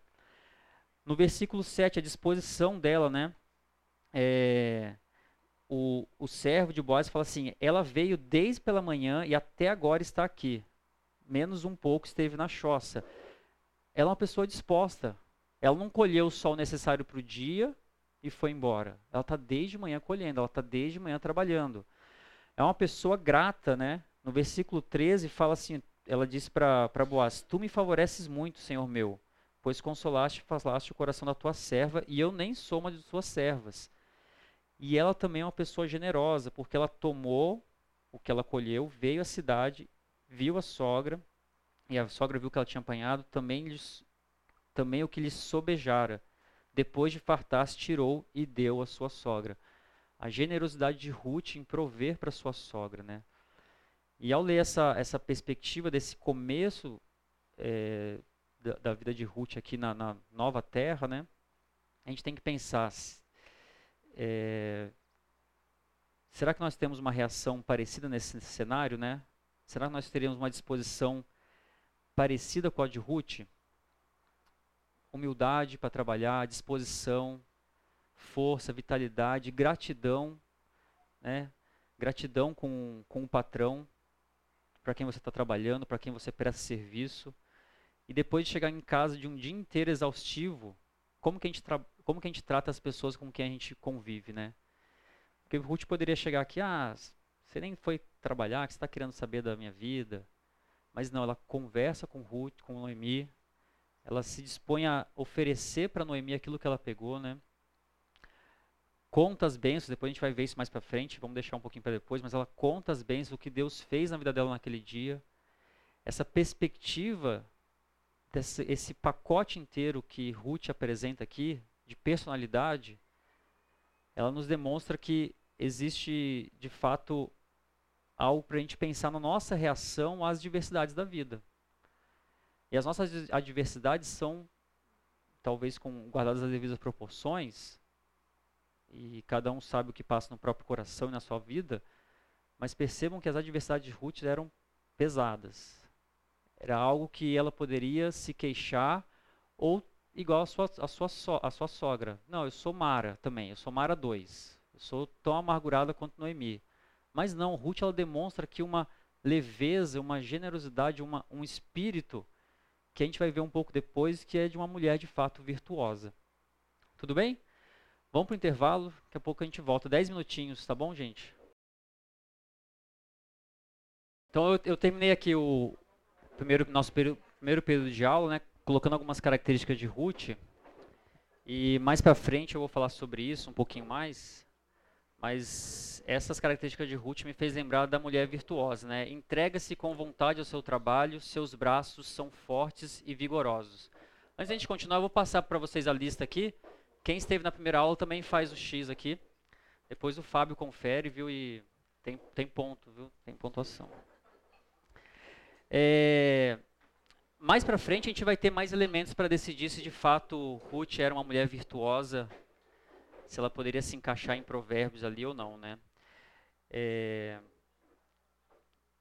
No versículo 7, a disposição dela, né? É, o, o servo de Boaz fala assim: ela veio desde pela manhã e até agora está aqui. Menos um pouco esteve na choça. Ela é uma pessoa disposta. Ela não colheu o necessário para o dia e foi embora. Ela está desde manhã colhendo, ela está desde manhã trabalhando. É uma pessoa grata, né? No versículo 13 fala assim: ela diz para Boaz: Tu me favoreces muito, Senhor meu pois consolaste e falaste o coração da tua serva, e eu nem sou uma de tuas servas. E ela também é uma pessoa generosa, porque ela tomou o que ela colheu, veio à cidade, viu a sogra, e a sogra viu que ela tinha apanhado, também, também o que lhe sobejara. Depois de fartar-se, tirou e deu à sua sogra. A generosidade de Ruth em prover para sua sogra, né? E ao ler essa, essa perspectiva desse começo é, da, da vida de Ruth aqui na, na, nova terra, né? A gente tem que pensar, é, será que nós temos uma reação parecida nesse cenário, né? Será que nós teríamos uma disposição parecida com a de Ruth? Humildade para trabalhar, disposição, força, vitalidade, gratidão, né? Gratidão com, com o patrão, para quem você está trabalhando, para quem você presta serviço e depois de chegar em casa de um dia inteiro exaustivo, como que a gente, como que a gente trata as pessoas com quem a gente convive, né? Porque o Ruth poderia chegar aqui, ah, você nem foi trabalhar, você está querendo saber da minha vida. Mas não, ela conversa com Ruth, com Noemi, ela se dispõe a oferecer para Noemi aquilo que ela pegou, né? Conta as bênçãos, depois a gente vai ver isso mais para frente, vamos deixar um pouquinho para depois, mas ela conta as bênçãos, o que Deus fez na vida dela naquele dia. Essa perspectiva desse, esse pacote inteiro que Ruth apresenta aqui, de personalidade, ela nos demonstra que existe, de fato, algo para a gente pensar na nossa reação às diversidades da vida. E as nossas adversidades são, talvez com guardadas as devidas proporções, e cada um sabe o que passa no próprio coração e na sua vida, mas percebam que as adversidades de Ruth eram pesadas. Era algo que ela poderia se queixar ou igual a sua, a sua, so, a sua sogra. Não, eu sou Mara também, eu sou Mara 2. Eu sou tão amargurada quanto Noemi. Mas não, Ruth ela demonstra aqui uma leveza, uma generosidade, uma, um espírito que a gente vai ver um pouco depois, que é de uma mulher de fato virtuosa. Tudo bem? Vamos para o intervalo, daqui a pouco a gente volta. Dez minutinhos, tá bom, gente? Então eu, eu terminei aqui o primeiro nosso primeiro período de aula, né, colocando algumas características de Ruth. E mais para frente eu vou falar sobre isso um pouquinho mais. Mas essas características de Ruth me fez lembrar da mulher virtuosa, né? Entrega-se com vontade ao seu trabalho, seus braços são fortes e vigorosos. Antes de a gente continuar, eu vou passar para vocês a lista aqui. Quem esteve na primeira aula também faz o X aqui. Depois o Fábio confere, viu? E tem, tem ponto, viu? Tem pontuação. É, mais para frente a gente vai ter mais elementos para decidir se de fato Ruth era uma mulher virtuosa, se ela poderia se encaixar em provérbios ali ou não, né? É,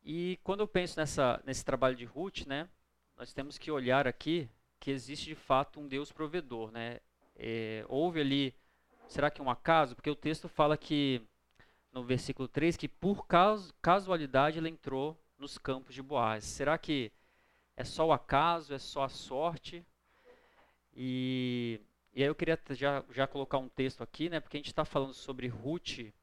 e quando eu penso nessa, nesse trabalho de Ruth, né, nós temos que olhar aqui que existe de fato um Deus provedor, né? É, houve ali, será que um acaso? Porque o texto fala que no versículo 3 que por casualidade ela entrou nos campos de Boaz. Será que é só o acaso, é só a sorte? E, e aí eu queria já, já colocar um texto aqui, né? Porque a gente está falando sobre Ruth,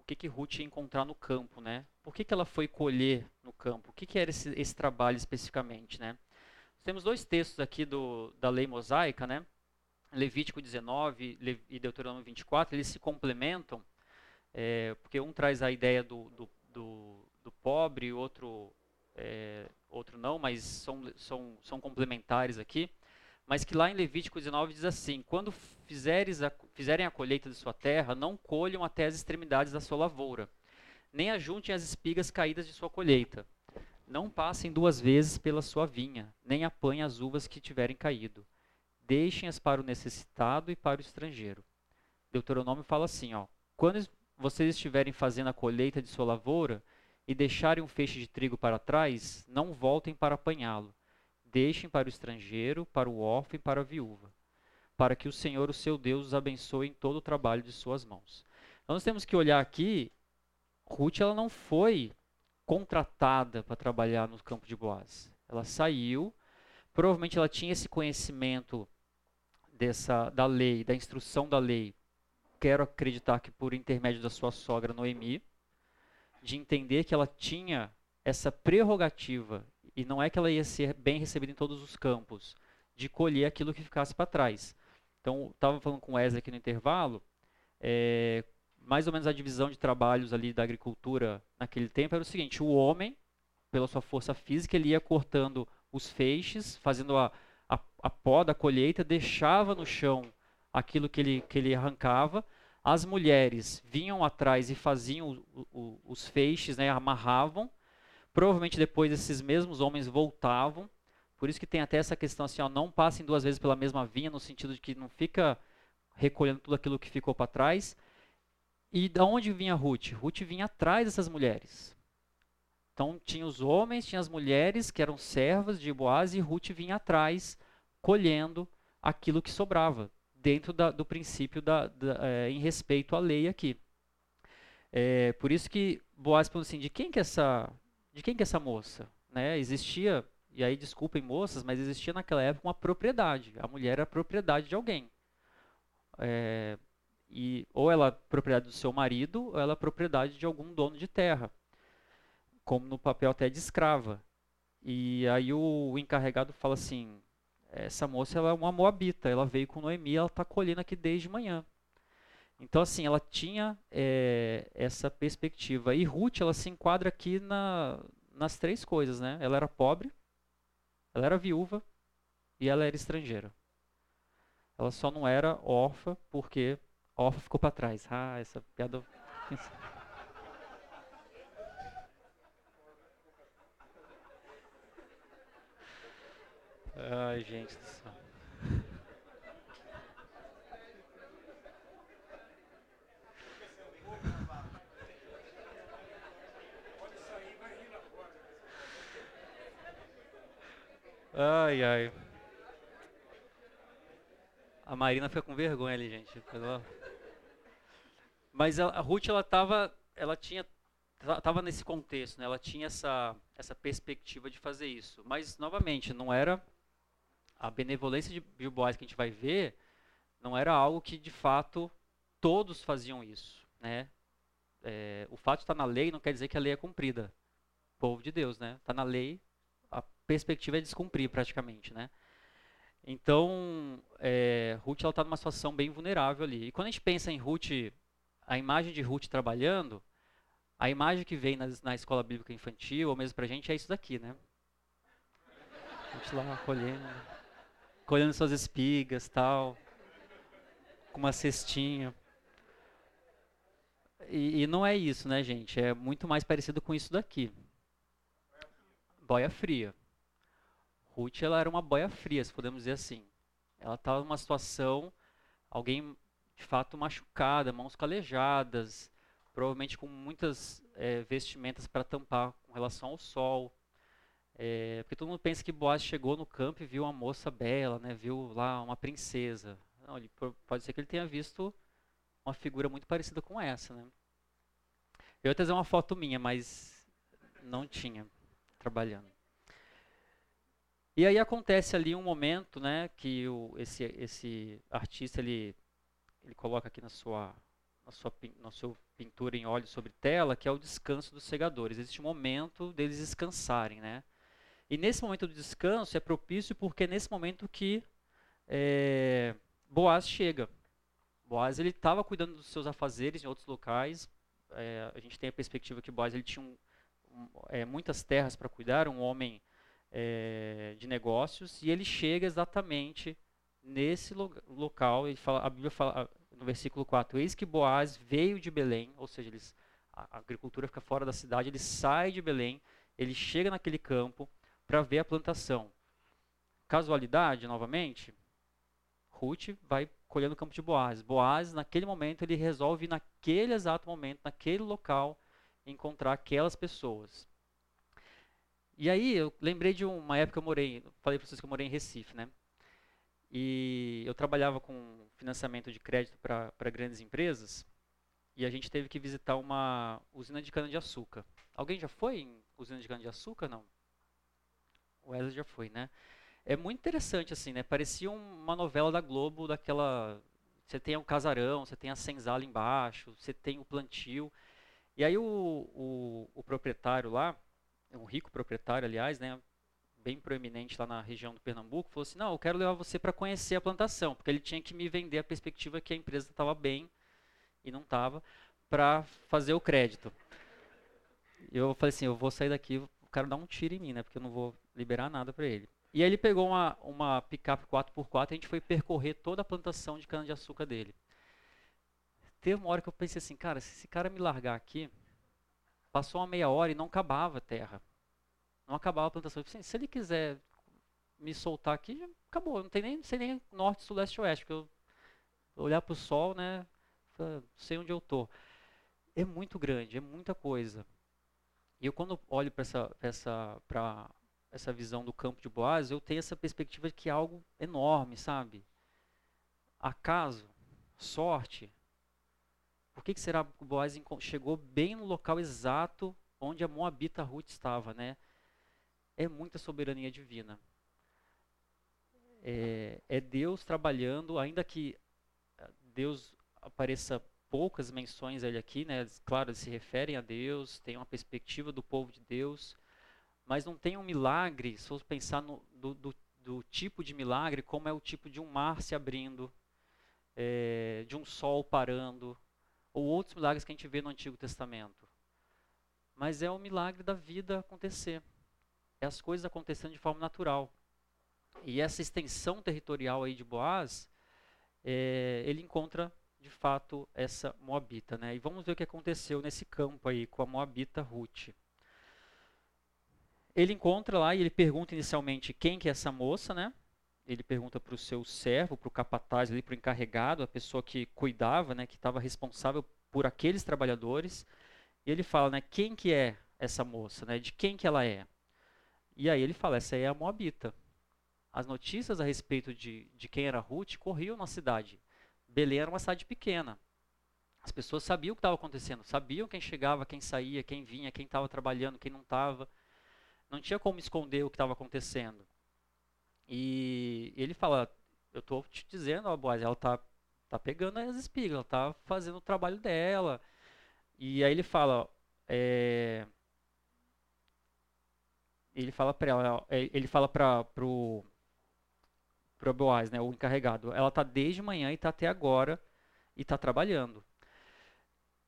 o que, que Ruth ia encontrar no campo, né? Por que, que ela foi colher no campo? O que, que era esse, esse trabalho especificamente, né? Temos dois textos aqui do, da lei mosaica, né? Levítico 19 e Deuteronômio 24, eles se complementam, é, porque um traz a ideia do, do, do do pobre, outro, é, outro não, mas são, são, são complementares aqui. Mas que lá em Levítico 19 diz assim: Quando fizeres a, fizerem a colheita de sua terra, não colham até as extremidades da sua lavoura, nem ajuntem as espigas caídas de sua colheita. Não passem duas vezes pela sua vinha, nem apanhem as uvas que tiverem caído. Deixem-as para o necessitado e para o estrangeiro. Deuteronômio fala assim: ó, quando vocês estiverem fazendo a colheita de sua lavoura, e deixarem um feixe de trigo para trás, não voltem para apanhá-lo. Deixem para o estrangeiro, para o órfão e para a viúva, para que o Senhor, o seu Deus, os abençoe em todo o trabalho de suas mãos. Então, nós temos que olhar aqui, Ruth ela não foi contratada para trabalhar no campo de Boaz. Ela saiu, provavelmente ela tinha esse conhecimento dessa da lei, da instrução da lei. Quero acreditar que por intermédio da sua sogra Noemi, de entender que ela tinha essa prerrogativa, e não é que ela ia ser bem recebida em todos os campos, de colher aquilo que ficasse para trás. Então, estava falando com o Wesley aqui no intervalo, é, mais ou menos a divisão de trabalhos ali da agricultura naquele tempo era o seguinte: o homem, pela sua força física, ele ia cortando os feixes, fazendo a, a, a poda, a colheita, deixava no chão aquilo que ele, que ele arrancava, as mulheres vinham atrás e faziam o, o, os feixes, né, amarravam. Provavelmente depois esses mesmos homens voltavam. Por isso que tem até essa questão assim, ó, não passem duas vezes pela mesma vinha, no sentido de que não fica recolhendo tudo aquilo que ficou para trás. E da onde vinha Ruth? Ruth vinha atrás dessas mulheres. Então tinha os homens, tinha as mulheres que eram servas de Boaz e Ruth vinha atrás colhendo aquilo que sobrava dentro da, do princípio da, da, é, em respeito à lei aqui. É, por isso que Boaz pergunta assim, de quem que essa, de quem que essa moça? Né? Existia, e aí desculpem moças, mas existia naquela época uma propriedade. A mulher era propriedade de alguém. É, e, ou ela é propriedade do seu marido, ou ela é propriedade de algum dono de terra, como no papel até de escrava. E aí o, o encarregado fala assim, essa moça ela é uma moabita, ela veio com Noemi, ela está colhendo aqui desde manhã. Então, assim, ela tinha é, essa perspectiva. E Ruth, ela se enquadra aqui na, nas três coisas, né? Ela era pobre, ela era viúva e ela era estrangeira. Ela só não era órfã porque órfã ficou para trás. Ah, essa piada... Ai, gente do céu. Ai, ai. A Marina fica com vergonha ali, gente. Mas a, Ruth, ela tava, ela tinha, tava nesse contexto, né? Ela tinha essa, essa perspectiva de fazer isso. Mas, novamente, não era a benevolência de Boaz que a gente vai ver, não era algo que, de fato, todos faziam isso, né? É, o fato de estar na lei não quer dizer que a lei é cumprida. povo de Deus, né? Está na lei, a perspectiva é descumprir praticamente, né? Então, é, Ruth está numa situação bem vulnerável ali. E quando a gente pensa em Ruth, a imagem de Ruth trabalhando, a imagem que vem na, na escola bíblica infantil, ou mesmo para a gente, é isso daqui, né? Ruth lá colhendo, colhendo suas espigas tal, com uma cestinha. E, e não é isso, né, gente? É muito mais parecido com isso daqui. Boia fria. Ruth ela era uma boia fria, se podemos dizer assim. Ela estava numa situação, alguém de fato machucada, mãos calejadas, provavelmente com muitas é, vestimentas para tampar com relação ao sol. É, porque todo mundo pensa que Boaz chegou no campo e viu uma moça bela, né, viu lá uma princesa. Não, ele, pode ser que ele tenha visto uma figura muito parecida com essa. Né? Eu ia trazer uma foto minha, mas não tinha trabalhando. E aí acontece ali um momento, né, que o, esse, esse artista ele, ele coloca aqui na sua, na sua na sua pintura em óleo sobre tela, que é o descanso dos segadores. Existe um momento deles descansarem, né? E nesse momento do descanso é propício porque é nesse momento que é, Boaz chega. Boaz ele estava cuidando dos seus afazeres em outros locais. É, a gente tem a perspectiva que Boaz ele tinha um, um, é, muitas terras para cuidar, um homem é, de negócios, e ele chega exatamente nesse lo local. Ele fala, a Bíblia fala no versículo 4: Eis que Boaz veio de Belém, ou seja, eles, a, a agricultura fica fora da cidade, ele sai de Belém, ele chega naquele campo para ver a plantação. Casualidade, novamente, Ruth vai colher no campo de Boaz. Boaz, naquele momento, ele resolve, naquele exato momento, naquele local, encontrar aquelas pessoas. E aí eu lembrei de uma época que eu morei, falei para vocês que eu morei em Recife, né? E eu trabalhava com financiamento de crédito para grandes empresas e a gente teve que visitar uma usina de cana-de-açúcar. Alguém já foi em usina de cana-de-açúcar? Não. O Wesley já foi, né? É muito interessante, assim, né? Parecia uma novela da Globo, daquela... Você tem o casarão, você tem a senzala embaixo, você tem o plantio. E aí o, o, o proprietário lá, um rico proprietário, aliás, né, bem proeminente lá na região do Pernambuco, falou assim: "Não, eu quero levar você para conhecer a plantação", porque ele tinha que me vender a perspectiva que a empresa estava bem e não estava para fazer o crédito. Eu falei assim: "Eu vou sair daqui, o cara dar um tiro em mim, né, porque eu não vou liberar nada para ele". E aí ele pegou uma uma picape 4x4 e a gente foi percorrer toda a plantação de cana de açúcar dele. Teve uma hora que eu pensei assim, cara, se esse cara me largar aqui, Passou uma meia hora e não acabava a terra. Não acabava a plantação. Assim, se ele quiser me soltar aqui, acabou. Não tem nem, sei nem norte, sul, leste, oeste. Porque eu olhar para o sol, né? Sei onde eu tô. É muito grande, é muita coisa. E eu quando olho para essa, essa, essa visão do campo de Boaz, eu tenho essa perspectiva de que é algo enorme, sabe? Acaso, sorte, por que, que será que Boaz chegou bem no local exato onde a Moabita Ruth estava, né? É muita soberania divina. É, é Deus trabalhando, ainda que ah, Deus apareça poucas menções ele aqui, né? Claro, eles se referem a Deus, tem uma perspectiva do povo de Deus, mas não tem um milagre, se for pensar no, do, do, do, tipo de milagre, como é o tipo de um mar se abrindo, é, de um sol parando, ou outros milagres que a gente vê no Antigo Testamento. Mas é o milagre da vida acontecer. É as coisas acontecendo de forma natural. E essa extensão territorial aí de Boaz, é, ele encontra de fato essa Moabita. Né? E vamos ver o que aconteceu nesse campo aí com a Moabita Ruth. Ele encontra lá e ele pergunta inicialmente quem que é essa moça, né? Ele pergunta para o seu servo, para o capataz, para o encarregado, a pessoa que cuidava, né, que estava responsável por aqueles trabalhadores. E ele fala, né, quem que é essa moça, né? De quem que ela é? E aí ele fala, essa é a Moabita. As notícias a respeito de, de quem era Ruth corriam na cidade. Belém era uma cidade pequena. As pessoas sabiam o que estava acontecendo, sabiam quem chegava, quem saía, quem vinha, quem estava trabalhando, quem não estava. Não tinha como esconder o que estava acontecendo. E ele fala, eu estou te dizendo, ó, Boaz, ela está tá pegando as espigas, ela está fazendo o trabalho dela. E aí ele fala, é, ele fala para ela, é, ele fala para pro pro Boaz, né, o encarregado, ela está desde manhã e está até agora e está trabalhando.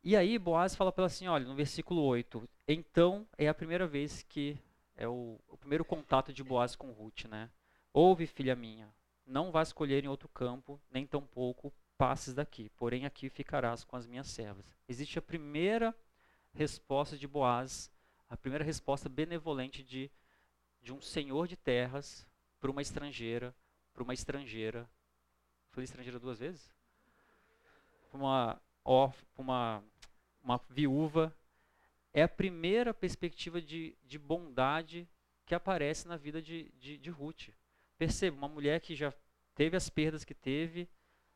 E aí Boaz fala para ela assim, olha, no versículo 8, então é a primeira vez que é o, o primeiro contato de Boaz com Ruth, né? Ouve, filha minha, não vás colher em outro campo, nem tampouco passes daqui, porém aqui ficarás com as minhas servas. Existe a primeira resposta de Boaz, a primeira resposta benevolente de, de um senhor de terras para uma estrangeira, para uma estrangeira. Falei estrangeira duas vezes? Para uma, uma uma viúva, é a primeira perspectiva de, de bondade que aparece na vida de, de, de Ruth. Perceba, uma mulher que já teve as perdas que teve,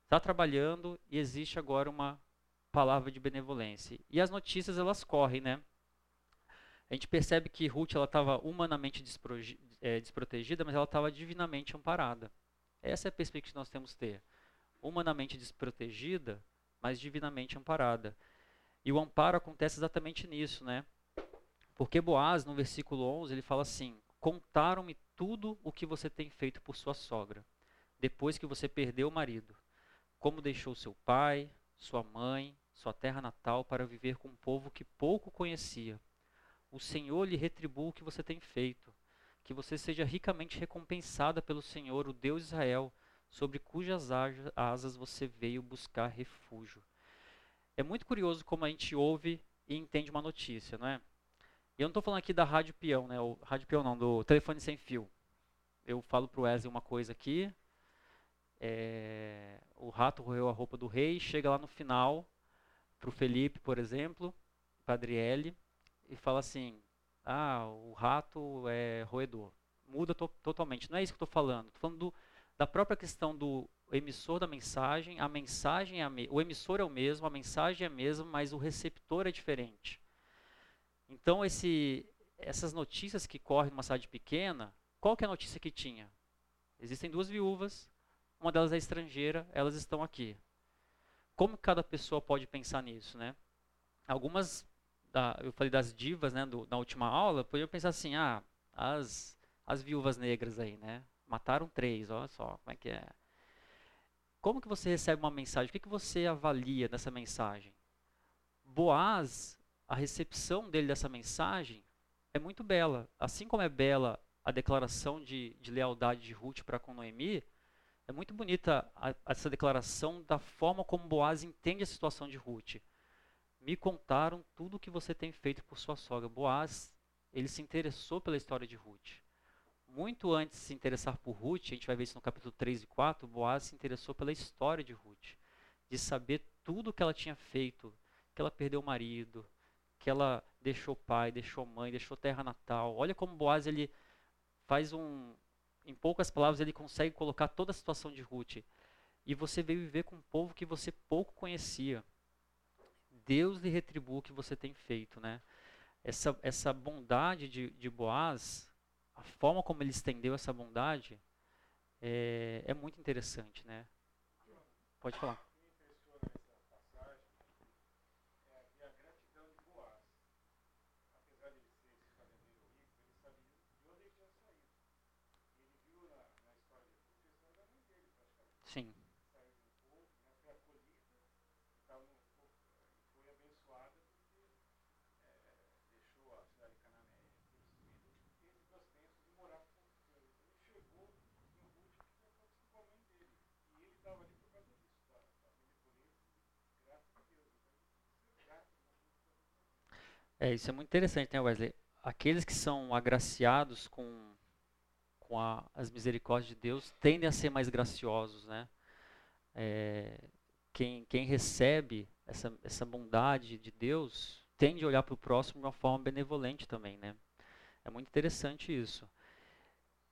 está trabalhando e existe agora uma palavra de benevolência. E as notícias elas correm, né? A gente percebe que Ruth ela estava humanamente é, desprotegida, mas ela estava divinamente amparada. Essa é a perspectiva que nós temos que ter. Humanamente desprotegida, mas divinamente amparada. E o amparo acontece exatamente nisso, né? Porque Boaz, no versículo 11, ele fala assim: Contaram-me tudo o que você tem feito por sua sogra, depois que você perdeu o marido. Como deixou seu pai, sua mãe, sua terra natal para viver com um povo que pouco conhecia. O Senhor lhe retribua o que você tem feito. Que você seja ricamente recompensada pelo Senhor, o Deus Israel, sobre cujas asas você veio buscar refúgio. É muito curioso como a gente ouve e entende uma notícia, não é? Eu não estou falando aqui da rádio peão, né? O rádio peão não, do telefone sem fio. Eu falo para o Wesley uma coisa aqui, é, o rato roeu a roupa do rei, chega lá no final, para o Felipe, por exemplo, para Adriele, e fala assim, ah, o rato é roedor. Muda to totalmente. Não é isso que eu estou falando. Estou falando do, da própria questão do o emissor da mensagem, a mensagem é o emissor é o mesmo, a mensagem é a mesma, mas o receptor é diferente. Então esse, essas notícias que correm numa cidade pequena, qual que é a notícia que tinha? Existem duas viúvas, uma delas é estrangeira, elas estão aqui. Como cada pessoa pode pensar nisso, né? Algumas, da, eu falei das divas, né, do, na última aula, podiam pensar assim, ah, as, as viúvas negras aí, né? Mataram três, olha só como é que é. Como que você recebe uma mensagem? O que, que você avalia nessa mensagem? Boaz, a recepção dele dessa mensagem é muito bela. Assim como é bela a declaração de, de lealdade de Ruth para com Noemi, é muito bonita a, essa declaração da forma como Boaz entende a situação de Ruth. Me contaram tudo o que você tem feito por sua sogra. Boaz, ele se interessou pela história de Ruth muito antes de se interessar por Ruth, a gente vai ver isso no capítulo 3 e 4, Boaz se interessou pela história de Ruth, de saber tudo o que ela tinha feito, que ela perdeu o marido, que ela deixou pai, deixou mãe, deixou terra natal. Olha como Boaz ele faz um, em poucas palavras ele consegue colocar toda a situação de Ruth. E você veio viver com um povo que você pouco conhecia. Deus lhe retribua o que você tem feito, né? Essa, essa bondade de, de Boaz a forma como ele estendeu essa bondade é, é muito interessante, né? Pode falar. Sim. É, isso é muito interessante, né, Wesley? aqueles que são agraciados com, com a, as misericórdias de Deus tendem a ser mais graciosos, né? É, quem, quem recebe essa, essa bondade de Deus tende a olhar para o próximo de uma forma benevolente também, né? É muito interessante isso.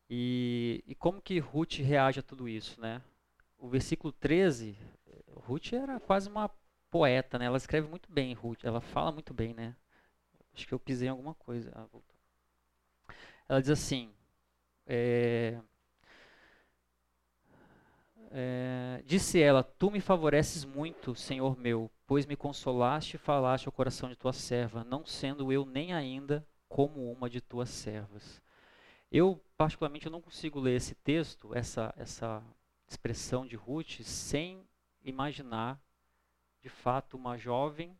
E, e como que Ruth reage a tudo isso, né? O versículo 13, Ruth era quase uma poeta, né? Ela escreve muito bem, Ruth. Ela fala muito bem, né? Acho que eu pisei em alguma coisa. Ah, ela diz assim: é, é, Disse ela: Tu me favoreces muito, Senhor meu, pois me consolaste e falaste ao coração de tua serva, não sendo eu nem ainda como uma de tuas servas. Eu, particularmente, eu não consigo ler esse texto, essa, essa expressão de Ruth, sem imaginar, de fato, uma jovem,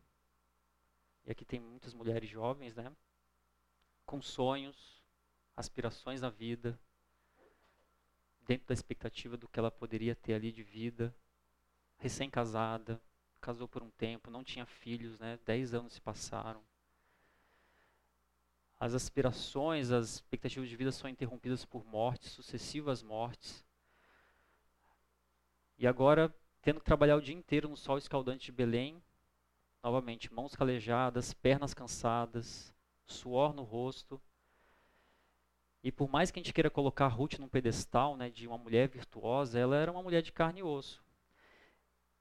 e aqui tem muitas mulheres jovens, né? Com sonhos, aspirações na vida, dentro da expectativa do que ela poderia ter ali de vida, recém-casada, casou por um tempo, não tinha filhos, né? Dez anos se passaram as aspirações, as expectativas de vida são interrompidas por mortes, sucessivas mortes. E agora, tendo que trabalhar o dia inteiro no sol escaldante de Belém, novamente, mãos calejadas, pernas cansadas, suor no rosto. E por mais que a gente queira colocar Ruth num pedestal né, de uma mulher virtuosa, ela era uma mulher de carne e osso.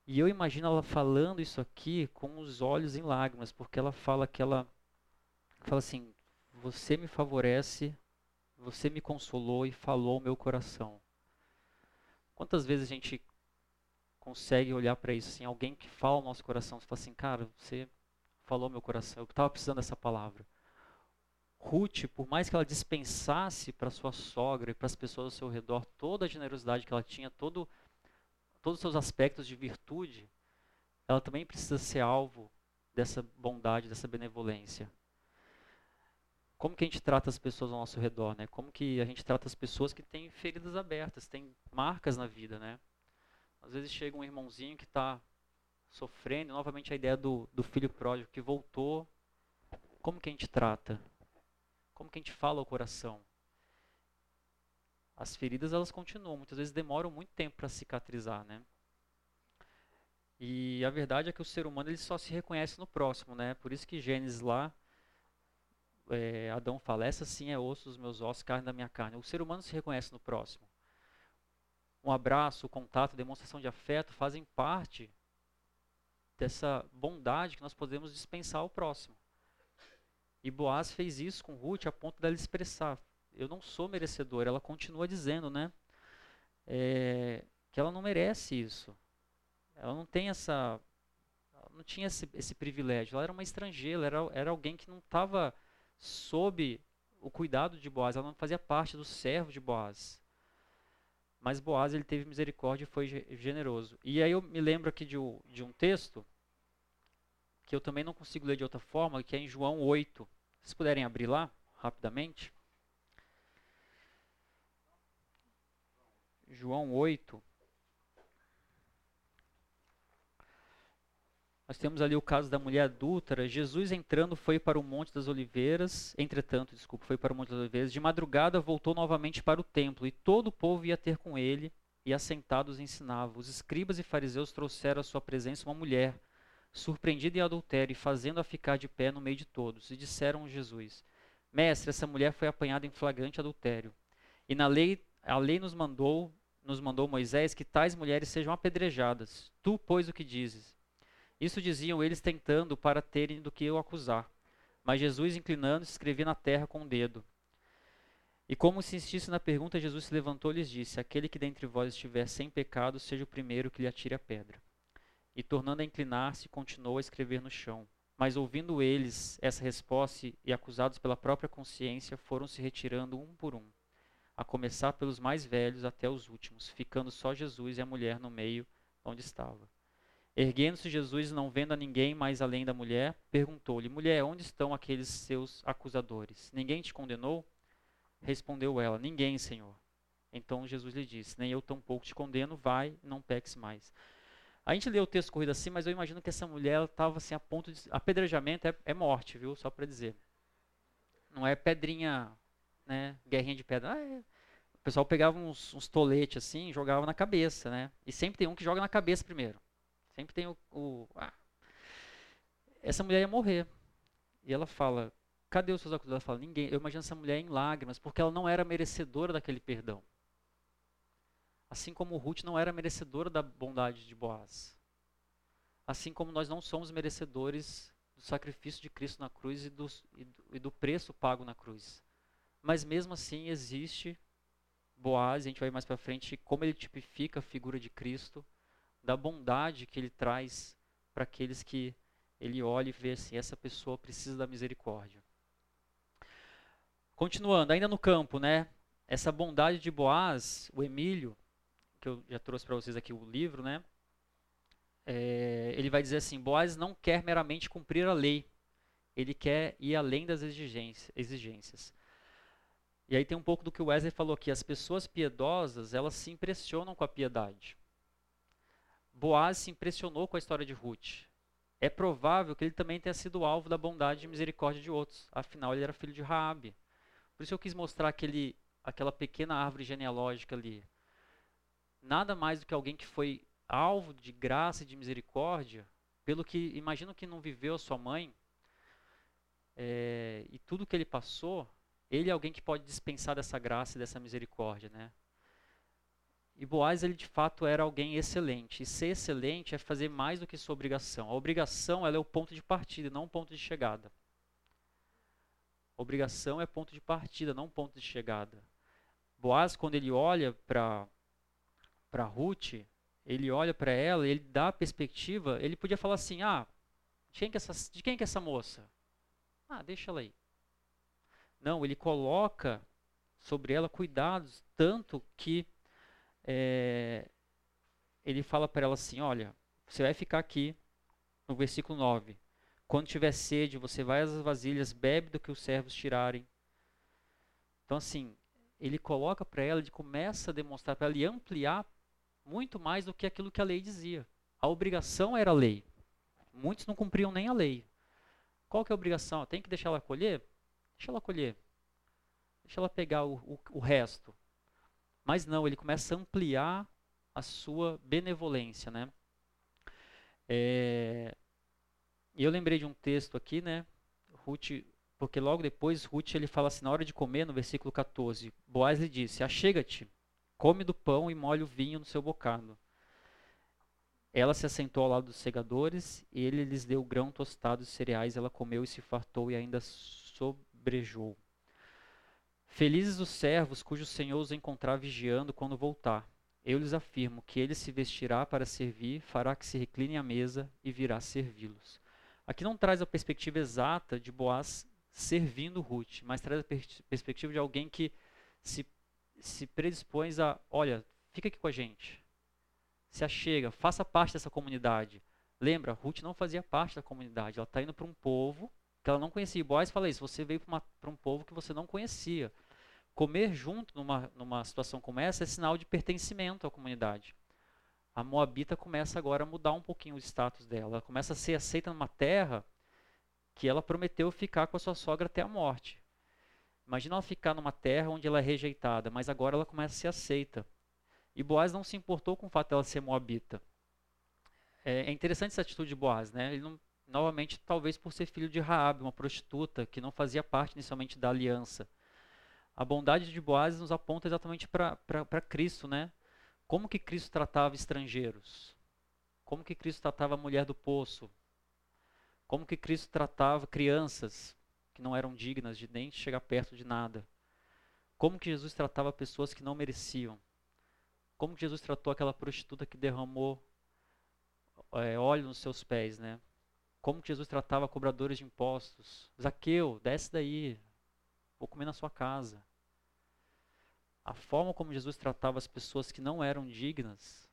E eu imagino ela falando isso aqui com os olhos em lágrimas, porque ela fala que ela fala assim: você me favorece, você me consolou e falou ao meu coração. Quantas vezes a gente consegue olhar para isso assim, alguém que fala ao nosso coração, você fala assim, cara, você falou meu coração, eu estava precisando dessa palavra. Ruth, por mais que ela dispensasse para sua sogra e para as pessoas ao seu redor toda a generosidade que ela tinha, todo, todos os seus aspectos de virtude, ela também precisa ser alvo dessa bondade, dessa benevolência como que a gente trata as pessoas ao nosso redor, né? Como que a gente trata as pessoas que têm feridas abertas, têm marcas na vida, né? Às vezes chega um irmãozinho que está sofrendo, novamente a ideia do, do filho pródigo que voltou. Como que a gente trata? Como que a gente fala ao coração? As feridas elas continuam, muitas vezes demoram muito tempo para cicatrizar, né? E a verdade é que o ser humano ele só se reconhece no próximo, né? Por isso que Gênesis lá é, Adão fala: Essa sim é osso dos meus ossos, carne da minha carne. O ser humano se reconhece no próximo. Um abraço, o contato, demonstração de afeto fazem parte dessa bondade que nós podemos dispensar ao próximo. E Boaz fez isso com Ruth a ponto dela expressar: Eu não sou merecedor. Ela continua dizendo, né? É, que ela não merece isso. Ela não tem essa. não tinha esse, esse privilégio. Ela era uma estrangeira, era, era alguém que não estava sob o cuidado de Boaz, ela não fazia parte do servo de Boaz. Mas Boaz ele teve misericórdia e foi generoso. E aí eu me lembro aqui de, de um texto que eu também não consigo ler de outra forma, que é em João 8. Se puderem abrir lá, rapidamente. João 8. Nós temos ali o caso da mulher adúltera. Jesus entrando foi para o Monte das Oliveiras, entretanto, desculpa, foi para o Monte das Oliveiras. De madrugada voltou novamente para o templo e todo o povo ia ter com ele e assentados ensinava. Os escribas e fariseus trouxeram à sua presença uma mulher surpreendida em adultério e fazendo-a ficar de pé no meio de todos. E disseram a Jesus: Mestre, essa mulher foi apanhada em flagrante adultério. E na lei, a lei nos mandou, nos mandou Moisés que tais mulheres sejam apedrejadas. Tu, pois, o que dizes? Isso diziam eles tentando para terem do que o acusar. Mas Jesus, inclinando-se, escrevia na terra com o um dedo. E como se insistisse na pergunta, Jesus se levantou e lhes disse: Aquele que dentre vós estiver sem pecado, seja o primeiro que lhe atire a pedra. E tornando a inclinar-se, continuou a escrever no chão. Mas ouvindo eles essa resposta e acusados pela própria consciência, foram se retirando um por um, a começar pelos mais velhos até os últimos, ficando só Jesus e a mulher no meio onde estava. Erguendo-se Jesus, não vendo a ninguém mais além da mulher, perguntou-lhe: Mulher, onde estão aqueles seus acusadores? Ninguém te condenou? Respondeu ela: Ninguém, Senhor. Então Jesus lhe disse: Nem eu tampouco te condeno, vai, não peques mais. A gente lê o texto corrido assim, mas eu imagino que essa mulher estava assim a ponto de apedrejamento é, é morte, viu? Só para dizer. não é pedrinha, né? Guerrinha de pedra. Ah, é. O pessoal pegava uns, uns toletes assim, jogava na cabeça, né? E sempre tem um que joga na cabeça primeiro. Sempre tem o, o ah. essa mulher ia morrer. E ela fala: Cadê os seus acusados? Ela fala: Ninguém. Eu imagino essa mulher em lágrimas, porque ela não era merecedora daquele perdão. Assim como Ruth não era merecedora da bondade de Boaz. Assim como nós não somos merecedores do sacrifício de Cristo na cruz e do, e do, e do preço pago na cruz. Mas mesmo assim existe Boaz, a gente vai mais para frente, como ele tipifica a figura de Cristo, da bondade que ele traz para aqueles que ele olha e vê assim, essa pessoa precisa da misericórdia. Continuando, ainda no campo, né? Essa bondade de Boaz, o Emílio, que eu já trouxe para vocês aqui o livro, né? É, ele vai dizer assim: Boaz não quer meramente cumprir a lei, ele quer ir além das exigências. E aí tem um pouco do que o Wesley falou aqui: as pessoas piedosas elas se impressionam com a piedade. Boaz se impressionou com a história de Ruth. É provável que ele também tenha sido alvo da bondade e misericórdia de outros. Afinal, ele era filho de Raabe. Por isso eu quis mostrar aquele, aquela pequena árvore genealógica ali. Nada mais do que alguém que foi alvo de graça e de misericórdia, pelo que imagino que não viveu a sua mãe, é, e tudo que ele passou, ele é alguém que pode dispensar dessa graça e dessa misericórdia, né? E Boaz, ele de fato era alguém excelente. E ser excelente é fazer mais do que sua obrigação. A obrigação ela é o ponto de partida, não o ponto de chegada. A obrigação é ponto de partida, não ponto de chegada. Boaz, quando ele olha para Ruth, ele olha para ela, ele dá a perspectiva, ele podia falar assim, ah, de quem, que essa, de quem que é essa moça? Ah, deixa ela aí. Não, ele coloca sobre ela cuidados, tanto que é, ele fala para ela assim: Olha, você vai ficar aqui, no versículo 9. Quando tiver sede, você vai às vasilhas, bebe do que os servos tirarem. Então, assim, ele coloca para ela, ele começa a demonstrar para ela e ampliar muito mais do que aquilo que a lei dizia. A obrigação era a lei. Muitos não cumpriam nem a lei. Qual que é a obrigação? Tem que deixar ela colher? Deixa ela colher. Deixa ela pegar o, o, o resto. Mas não, ele começa a ampliar a sua benevolência, né? É, eu lembrei de um texto aqui, né? Ruth, porque logo depois Ruth ele fala assim, na hora de comer, no versículo 14, Boaz lhe disse: Achega-te, come do pão e molhe o vinho no seu bocado. Ela se assentou ao lado dos segadores, e ele lhes deu grão tostado e cereais. Ela comeu e se fartou e ainda sobrejou. Felizes os servos cujo senhor os encontrar vigiando quando voltar. Eu lhes afirmo que ele se vestirá para servir, fará que se reclinem à mesa e virá servi-los. Aqui não traz a perspectiva exata de Boaz servindo Ruth, mas traz a pers perspectiva de alguém que se, se predispõe a, olha, fica aqui com a gente, se achega, faça parte dessa comunidade. Lembra, Ruth não fazia parte da comunidade, ela está indo para um povo que ela não conhecia. Boaz fala isso, você veio para um povo que você não conhecia comer junto numa, numa situação como essa é sinal de pertencimento à comunidade. A Moabita começa agora a mudar um pouquinho o status dela. Ela começa a ser aceita numa terra que ela prometeu ficar com a sua sogra até a morte. Imagina ela ficar numa terra onde ela é rejeitada, mas agora ela começa a ser aceita. E Boaz não se importou com o fato dela ser moabita. É, é interessante essa atitude de Boaz, né? Ele não, novamente, talvez por ser filho de Raab, uma prostituta que não fazia parte inicialmente da aliança a bondade de Boaz nos aponta exatamente para Cristo, né? Como que Cristo tratava estrangeiros? Como que Cristo tratava a mulher do poço? Como que Cristo tratava crianças que não eram dignas de nem chegar perto de nada? Como que Jesus tratava pessoas que não mereciam? Como que Jesus tratou aquela prostituta que derramou é, óleo nos seus pés, né? Como que Jesus tratava cobradores de impostos? Zaqueu, desce daí, vou comer na sua casa. A forma como Jesus tratava as pessoas que não eram dignas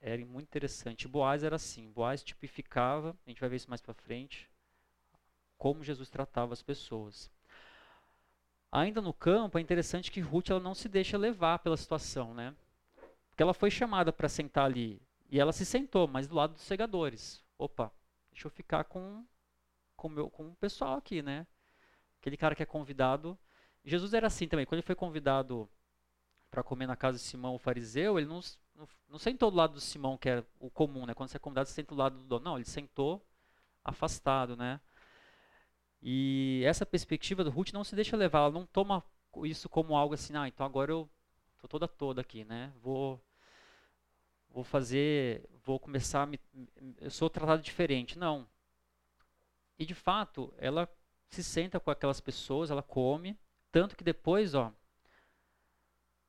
era muito interessante. Boaz era assim. Boaz tipificava, a gente vai ver isso mais para frente, como Jesus tratava as pessoas. Ainda no campo, é interessante que Ruth ela não se deixa levar pela situação, né? Porque ela foi chamada para sentar ali e ela se sentou, mas do lado dos segadores. Opa, deixa eu ficar com com, meu, com o pessoal aqui, né? Aquele cara que é convidado. Jesus era assim também. Quando ele foi convidado para comer na casa de Simão, o fariseu, ele não, não, não, sentou do lado do Simão, que é o comum, né? Quando você é convidado, você senta do lado do dono. Não, ele sentou afastado, né? E essa perspectiva do Ruth não se deixa levar, ela não toma isso como algo assim, ah, então agora eu tô toda toda aqui, né? Vou vou fazer, vou começar a me, eu sou tratado diferente, não. E de fato, ela se senta com aquelas pessoas, ela come, tanto que depois, ó,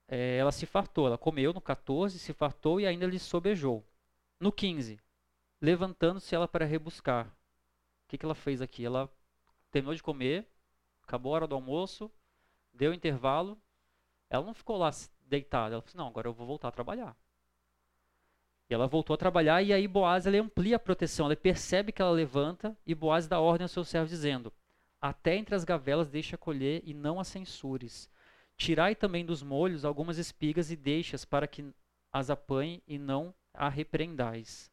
é, ela se fartou, ela comeu no 14, se fartou e ainda lhe sobejou. No 15, levantando-se ela para rebuscar. O que, que ela fez aqui? Ela terminou de comer, acabou a hora do almoço, deu intervalo, ela não ficou lá deitada, ela falou assim, não, agora eu vou voltar a trabalhar. E ela voltou a trabalhar e aí Boaz ele amplia a proteção, ele percebe que ela levanta e Boaz dá ordem ao seu servo dizendo: Até entre as gavelas deixa colher e não as censures. Tirai também dos molhos algumas espigas e deixas para que as apanhe e não a repreendais.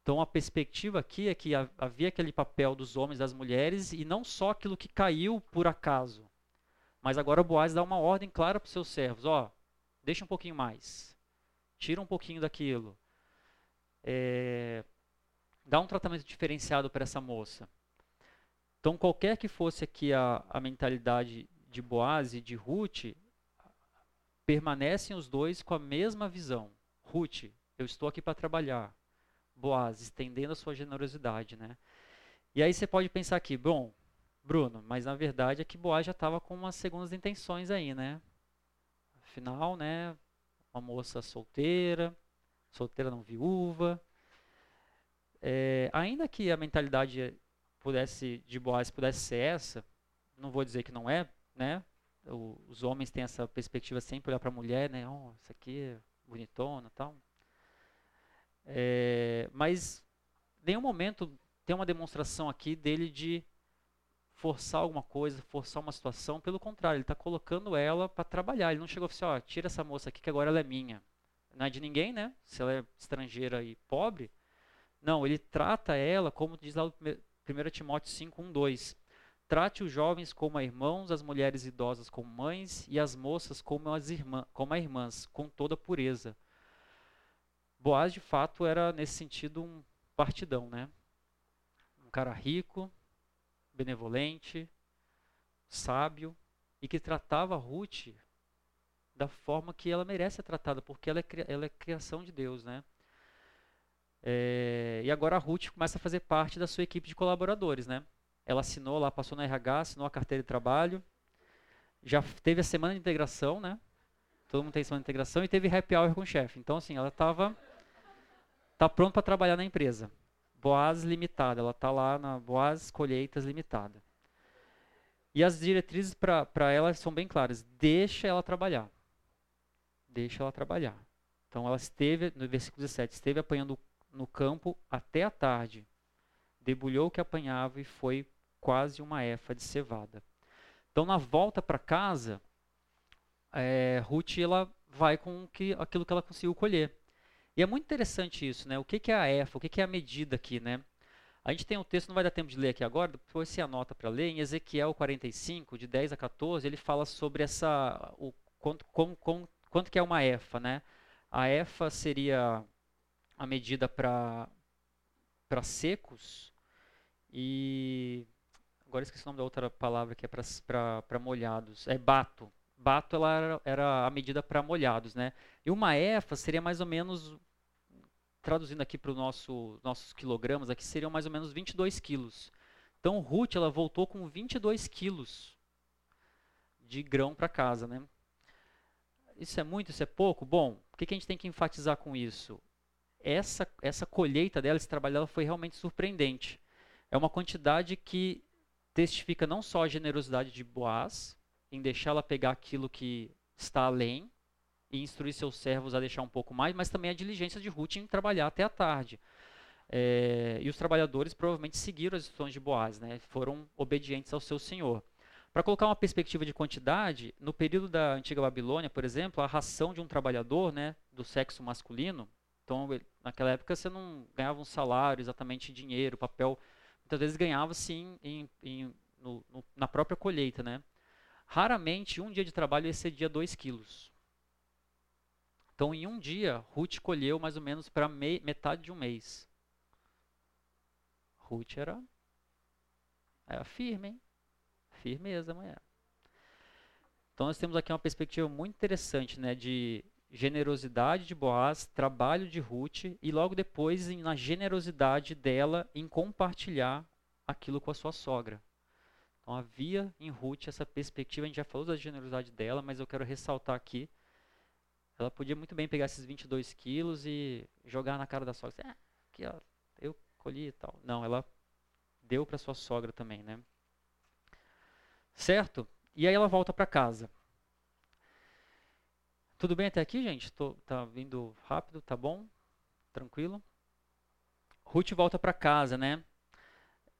Então a perspectiva aqui é que havia aquele papel dos homens das mulheres e não só aquilo que caiu por acaso. Mas agora Boaz dá uma ordem clara para os seus servos, ó, deixa um pouquinho mais. Tira um pouquinho daquilo. É, dá um tratamento diferenciado para essa moça. Então qualquer que fosse aqui a, a mentalidade de Boaz e de Ruth, permanecem os dois com a mesma visão. Ruth, eu estou aqui para trabalhar. Boaz, estendendo a sua generosidade, né? E aí você pode pensar aqui, bom, Bruno, mas na verdade é que Boaz já estava com umas segundas intenções aí, né? Afinal, né, uma moça solteira, solteira não viúva. É, ainda que a mentalidade pudesse de Boaz pudesse ser essa, não vou dizer que não é, né? O, os homens têm essa perspectiva sempre olhar para a mulher, né? Oh, isso aqui é bonitona, tal. É, mas nenhum momento tem uma demonstração aqui dele de forçar alguma coisa, forçar uma situação. Pelo contrário, ele está colocando ela para trabalhar. Ele não chegou assim, ó, tira essa moça aqui que agora ela é minha. Não é de ninguém, né? Se ela é estrangeira e pobre. Não, ele trata ela, como diz lá no 1 Timóteo 5, 1, 2. Trate os jovens como irmãos, as mulheres idosas como mães e as moças como as irmãs, como irmãs, com toda pureza. Boaz, de fato, era, nesse sentido, um partidão, né? Um cara rico, benevolente, sábio, e que tratava Ruth da forma que ela merece ser tratada, porque ela é, ela é criação de Deus, né? É, e agora a Ruth começa a fazer parte da sua equipe de colaboradores, né? Ela assinou lá, passou na RH, assinou a carteira de trabalho, já teve a semana de integração, né? Todo mundo tem semana de integração e teve happy hour com o chefe. Então, assim, ela estava está pronto para trabalhar na empresa. Boas Limitada, ela está lá na Boas Colheitas Limitada. E as diretrizes para ela são bem claras. Deixa ela trabalhar. Deixa ela trabalhar. Então ela esteve, no versículo 17, esteve apanhando no campo até a tarde. Debulhou o que apanhava e foi quase uma efa de cevada. Então na volta para casa, é, Ruth ela vai com que, aquilo que ela conseguiu colher. E é muito interessante isso, né? O que, que é a EFA, o que, que é a medida aqui, né? A gente tem um texto, não vai dar tempo de ler aqui agora, depois você anota para ler, em Ezequiel 45, de 10 a 14, ele fala sobre essa, o, quanto, com, com, quanto que é uma EFA, né? A EFA seria a medida para secos e agora esqueci o nome da outra palavra que é para molhados, é bato. Bato ela era, era a medida para molhados, né? E uma EFA seria mais ou menos traduzindo aqui para os nosso, nossos quilogramas, aqui seriam mais ou menos 22 quilos. Então, Ruth, ela voltou com 22 quilos de grão para casa, né? Isso é muito, isso é pouco? Bom, o que, que a gente tem que enfatizar com isso? Essa, essa colheita dela, esse trabalho dela foi realmente surpreendente. É uma quantidade que testifica não só a generosidade de Boaz, em deixá-la pegar aquilo que está além, e instruir seus servos a deixar um pouco mais, mas também a diligência de Ruth em trabalhar até a tarde. É, e os trabalhadores provavelmente seguiram as instruções de Boaz, né, foram obedientes ao seu senhor. Para colocar uma perspectiva de quantidade, no período da antiga Babilônia, por exemplo, a ração de um trabalhador né, do sexo masculino, então naquela época você não ganhava um salário exatamente em dinheiro, papel, muitas vezes ganhava sim em, em no, no, na própria colheita, né? Raramente um dia de trabalho excedia 2 quilos. Então, em um dia, Ruth colheu mais ou menos para metade de um mês. Ruth era, era firme, hein? Firmeza, mulher. Então, nós temos aqui uma perspectiva muito interessante, né? De generosidade de Boaz, trabalho de Ruth e logo depois na generosidade dela em compartilhar aquilo com a sua sogra. Então havia em Ruth essa perspectiva, a gente já falou da generosidade dela, mas eu quero ressaltar aqui, ela podia muito bem pegar esses 22 quilos e jogar na cara da sogra. Ah, aqui ó, eu colhi e tal. Não, ela deu para sua sogra também, né? Certo? E aí ela volta para casa. Tudo bem até aqui, gente? Tô, tá vindo rápido, tá bom? Tranquilo? Ruth volta para casa, né?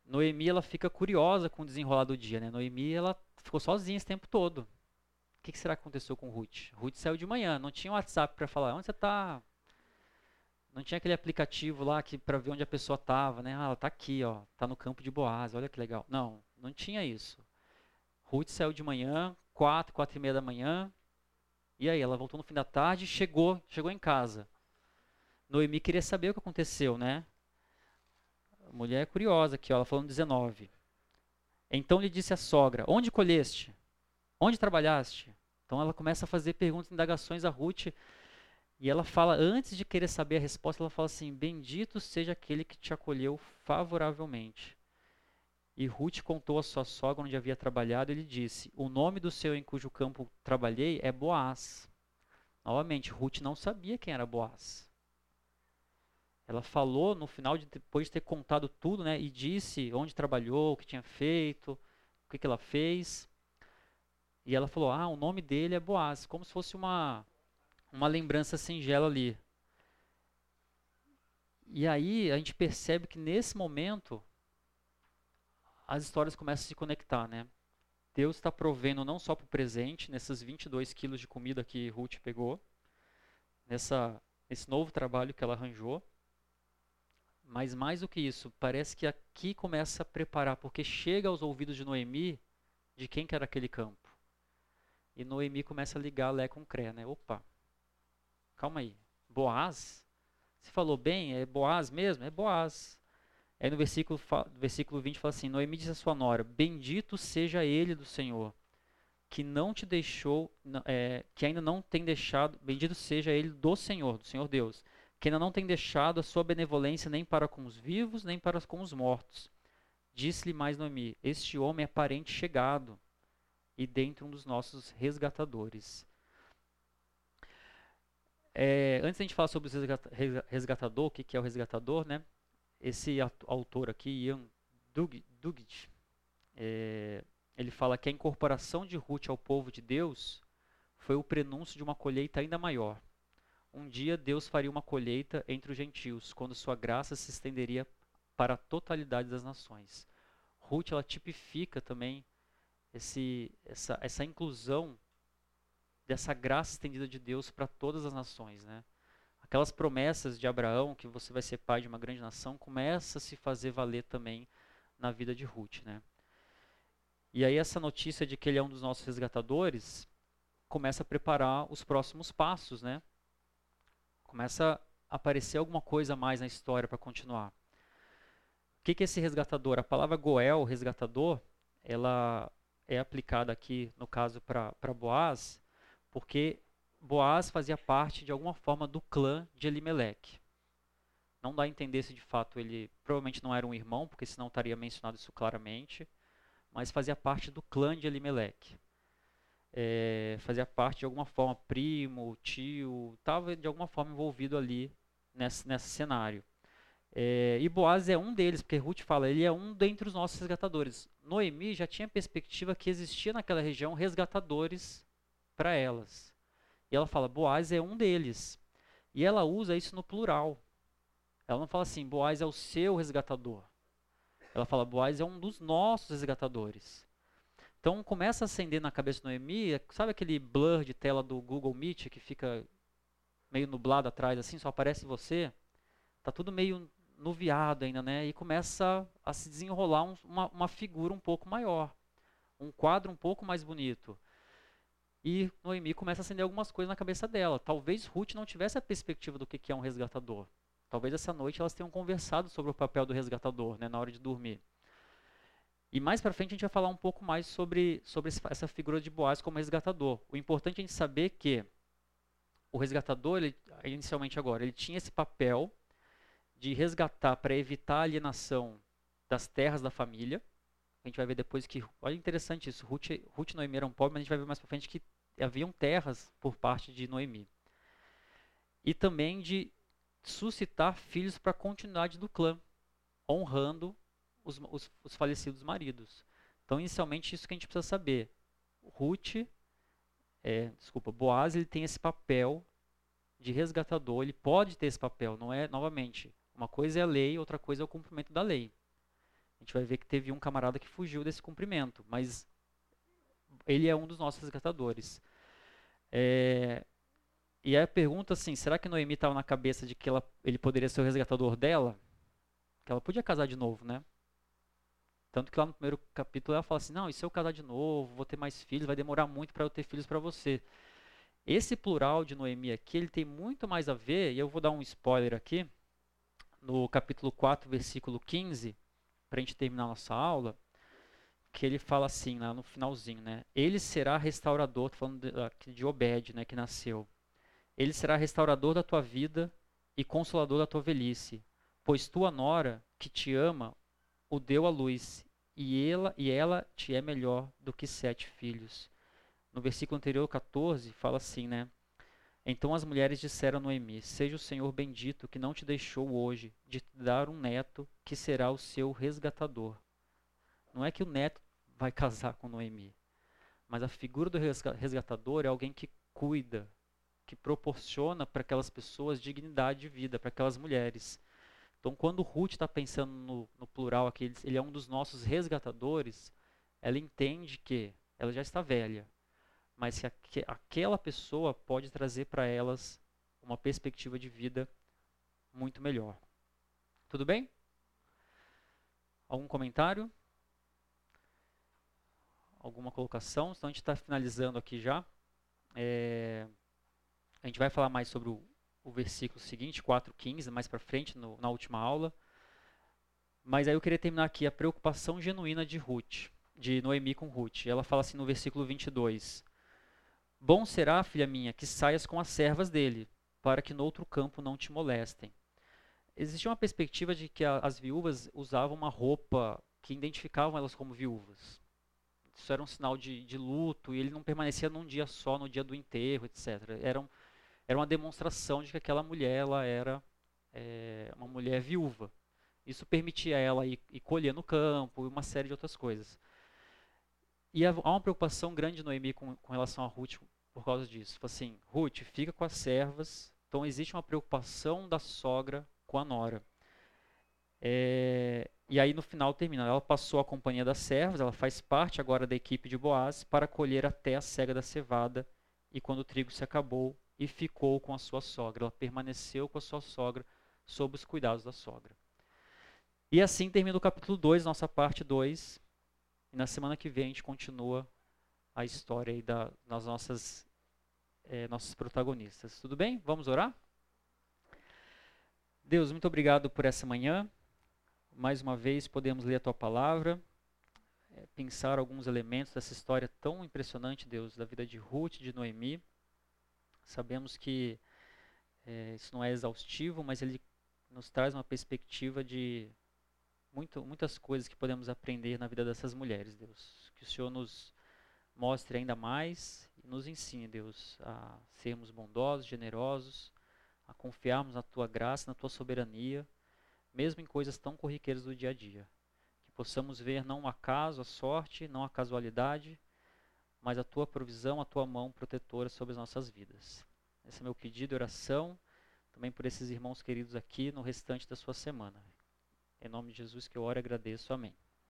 Noemi, ela fica curiosa com o desenrolar do dia, né? Noemi, ela ficou sozinha esse tempo todo. O que, que será que aconteceu com Ruth? Ruth saiu de manhã, não tinha WhatsApp para falar, onde você está? Não tinha aquele aplicativo lá que para ver onde a pessoa estava, né? Ah, ela está aqui, ó, tá no campo de Boaz, olha que legal. Não, não tinha isso. Ruth saiu de manhã, quatro, quatro e meia da manhã, e aí, ela voltou no fim da tarde, chegou, chegou em casa. Noemi queria saber o que aconteceu, né? A mulher é curiosa aqui, ó, ela falando 19. Então lhe disse a sogra: Onde colheste? Onde trabalhaste? Então ela começa a fazer perguntas, indagações a Ruth. E ela fala, antes de querer saber a resposta, ela fala assim: Bendito seja aquele que te acolheu favoravelmente. E Ruth contou a sua sogra onde havia trabalhado e disse: O nome do seu em cujo campo trabalhei é Boaz. Novamente, Ruth não sabia quem era Boaz. Ela falou no final, de, depois de ter contado tudo, né, e disse onde trabalhou, o que tinha feito, o que, que ela fez. E ela falou: Ah, o nome dele é Boaz, como se fosse uma, uma lembrança singela ali. E aí a gente percebe que nesse momento as histórias começam a se conectar, né? Deus está provendo não só para o presente, nesses 22 quilos de comida que Ruth pegou, nessa, nesse novo trabalho que ela arranjou, mas mais do que isso, parece que aqui começa a preparar, porque chega aos ouvidos de Noemi de quem que era aquele campo. E Noemi começa a ligar Lé com Cré, né? Opa, calma aí, Boaz? Você falou bem, é Boaz mesmo? É Boaz. Aí no versículo, versículo 20 fala assim: Noemi diz a sua nora: Bendito seja ele do Senhor, que não te deixou, é, que ainda não tem deixado, bendito seja ele do Senhor, do Senhor Deus, que ainda não tem deixado a sua benevolência nem para com os vivos, nem para com os mortos. Disse-lhe mais Noemi: Este homem é parente chegado e dentro um dos nossos resgatadores. É, antes da gente falar sobre o resgatador, o que é o resgatador, né? Esse autor aqui, Ian Duguid, é, ele fala que a incorporação de Ruth ao povo de Deus foi o prenúncio de uma colheita ainda maior. Um dia Deus faria uma colheita entre os gentios, quando sua graça se estenderia para a totalidade das nações. Ruth ela tipifica também esse, essa, essa inclusão dessa graça estendida de Deus para todas as nações, né? Aquelas promessas de Abraão, que você vai ser pai de uma grande nação, começa a se fazer valer também na vida de Ruth, né? E aí essa notícia de que ele é um dos nossos resgatadores começa a preparar os próximos passos, né? Começa a aparecer alguma coisa mais na história para continuar. O que, que é esse resgatador? A palavra Goel, resgatador, ela é aplicada aqui, no caso, para Boaz, porque Boaz fazia parte de alguma forma do clã de Elimelech. Não dá a entender se de fato ele provavelmente não era um irmão, porque senão estaria mencionado isso claramente, mas fazia parte do clã de Elimelech. É, fazia parte de alguma forma, primo, tio, estava de alguma forma envolvido ali nesse, nesse cenário. É, e Boaz é um deles, porque Ruth fala, ele é um dentre os nossos resgatadores. Noemi já tinha perspectiva que existia naquela região resgatadores para elas. E ela fala, Boaz é um deles. E ela usa isso no plural. Ela não fala assim, Boaz é o seu resgatador. Ela fala, Boaz é um dos nossos resgatadores. Então começa a acender na cabeça de Noemi, sabe aquele blur de tela do Google Meet que fica meio nublado atrás, assim, só aparece você? Tá tudo meio no viado ainda, né? E começa a se desenrolar um, uma, uma figura um pouco maior, um quadro um pouco mais bonito. E Noemi começa a acender algumas coisas na cabeça dela. Talvez Ruth não tivesse a perspectiva do que é um resgatador. Talvez essa noite elas tenham conversado sobre o papel do resgatador, né, na hora de dormir. E mais para frente a gente vai falar um pouco mais sobre, sobre essa figura de Boaz como resgatador. O importante é a gente saber que o resgatador, ele, inicialmente agora, ele tinha esse papel de resgatar para evitar a alienação das terras da família. A gente vai ver depois que, olha interessante isso, Ruth, Ruth e Noemi eram pobres, mas a gente vai ver mais para frente que haviam terras por parte de Noemi. E também de suscitar filhos para a continuidade do clã, honrando os, os, os, falecidos maridos. Então, inicialmente, isso que a gente precisa saber. Ruth, é, desculpa, Boaz, ele tem esse papel de resgatador, ele pode ter esse papel, não é, novamente, uma coisa é a lei, outra coisa é o cumprimento da lei. A gente vai ver que teve um camarada que fugiu desse cumprimento, mas ele é um dos nossos resgatadores. É, e aí a pergunta assim, será que Noemi estava na cabeça de que ela, ele poderia ser o resgatador dela? Que ela podia casar de novo, né? Tanto que lá no primeiro capítulo ela fala assim: Não, e se eu casar de novo, vou ter mais filhos, vai demorar muito para eu ter filhos para você. Esse plural de Noemi aqui, ele tem muito mais a ver, e eu vou dar um spoiler aqui, no capítulo 4, versículo 15, para a gente terminar nossa aula, que ele fala assim, lá no finalzinho, né? Ele será restaurador, falando de, de Obed, né, que nasceu. Ele será restaurador da tua vida e consolador da tua velhice, pois tua nora, que te ama, o deu à luz, e ela, e ela te é melhor do que sete filhos. No versículo anterior, 14, fala assim, né? Então as mulheres disseram a Noemi: Seja o Senhor bendito que não te deixou hoje de te dar um neto que será o seu resgatador. Não é que o neto vai casar com Noemi, mas a figura do resgatador é alguém que cuida, que proporciona para aquelas pessoas dignidade de vida, para aquelas mulheres. Então, quando Ruth está pensando no, no, plural aqui, ele é um dos nossos resgatadores, ela entende que ela já está velha, mas que aquela pessoa pode trazer para elas uma perspectiva de vida muito melhor. Tudo bem? Algum comentário? Alguma colocação? Então a gente está finalizando aqui já. É, a gente vai falar mais sobre o, o versículo seguinte, 4,15, mais para frente, no, na última aula. Mas aí eu queria terminar aqui a preocupação genuína de Ruth, de Noemi com Ruth. Ela fala assim no versículo 22: Bom será, filha minha, que saias com as servas dele, para que no outro campo não te molestem. Existia uma perspectiva de que a, as viúvas usavam uma roupa que identificavam elas como viúvas. Isso era um sinal de, de luto e ele não permanecia num dia só, no dia do enterro, etc. Eram era uma demonstração de que aquela mulher ela era é, uma mulher viúva. Isso permitia ela ir, ir colher no campo e uma série de outras coisas. E há uma preocupação grande de Noemi com, com relação a Ruth por causa disso. Assim, Ruth, fica com as servas. Então existe uma preocupação da sogra com a nora. É, e aí no final termina. Ela passou a companhia das servas, ela faz parte agora da equipe de Boaz para colher até a cega da cevada. E quando o trigo se acabou, e ficou com a sua sogra. Ela permaneceu com a sua sogra sob os cuidados da sogra. E assim termina o capítulo 2, nossa parte 2. E na semana que vem a gente continua a história aí da, das nossas é, nossos protagonistas. Tudo bem? Vamos orar? Deus, muito obrigado por essa manhã. Mais uma vez podemos ler a tua palavra, é, pensar alguns elementos dessa história tão impressionante, Deus, da vida de Ruth, de Noemi. Sabemos que é, isso não é exaustivo, mas ele nos traz uma perspectiva de muito, muitas coisas que podemos aprender na vida dessas mulheres, Deus. Que o Senhor nos mostre ainda mais e nos ensine, Deus, a sermos bondosos, generosos, a confiarmos na Tua graça, na Tua soberania, mesmo em coisas tão corriqueiras do dia a dia. Que possamos ver não o acaso, a sorte, não a casualidade, mas a tua provisão, a tua mão protetora sobre as nossas vidas. Esse é meu pedido e oração, também por esses irmãos queridos aqui no restante da sua semana. Em nome de Jesus que eu oro e agradeço. Amém.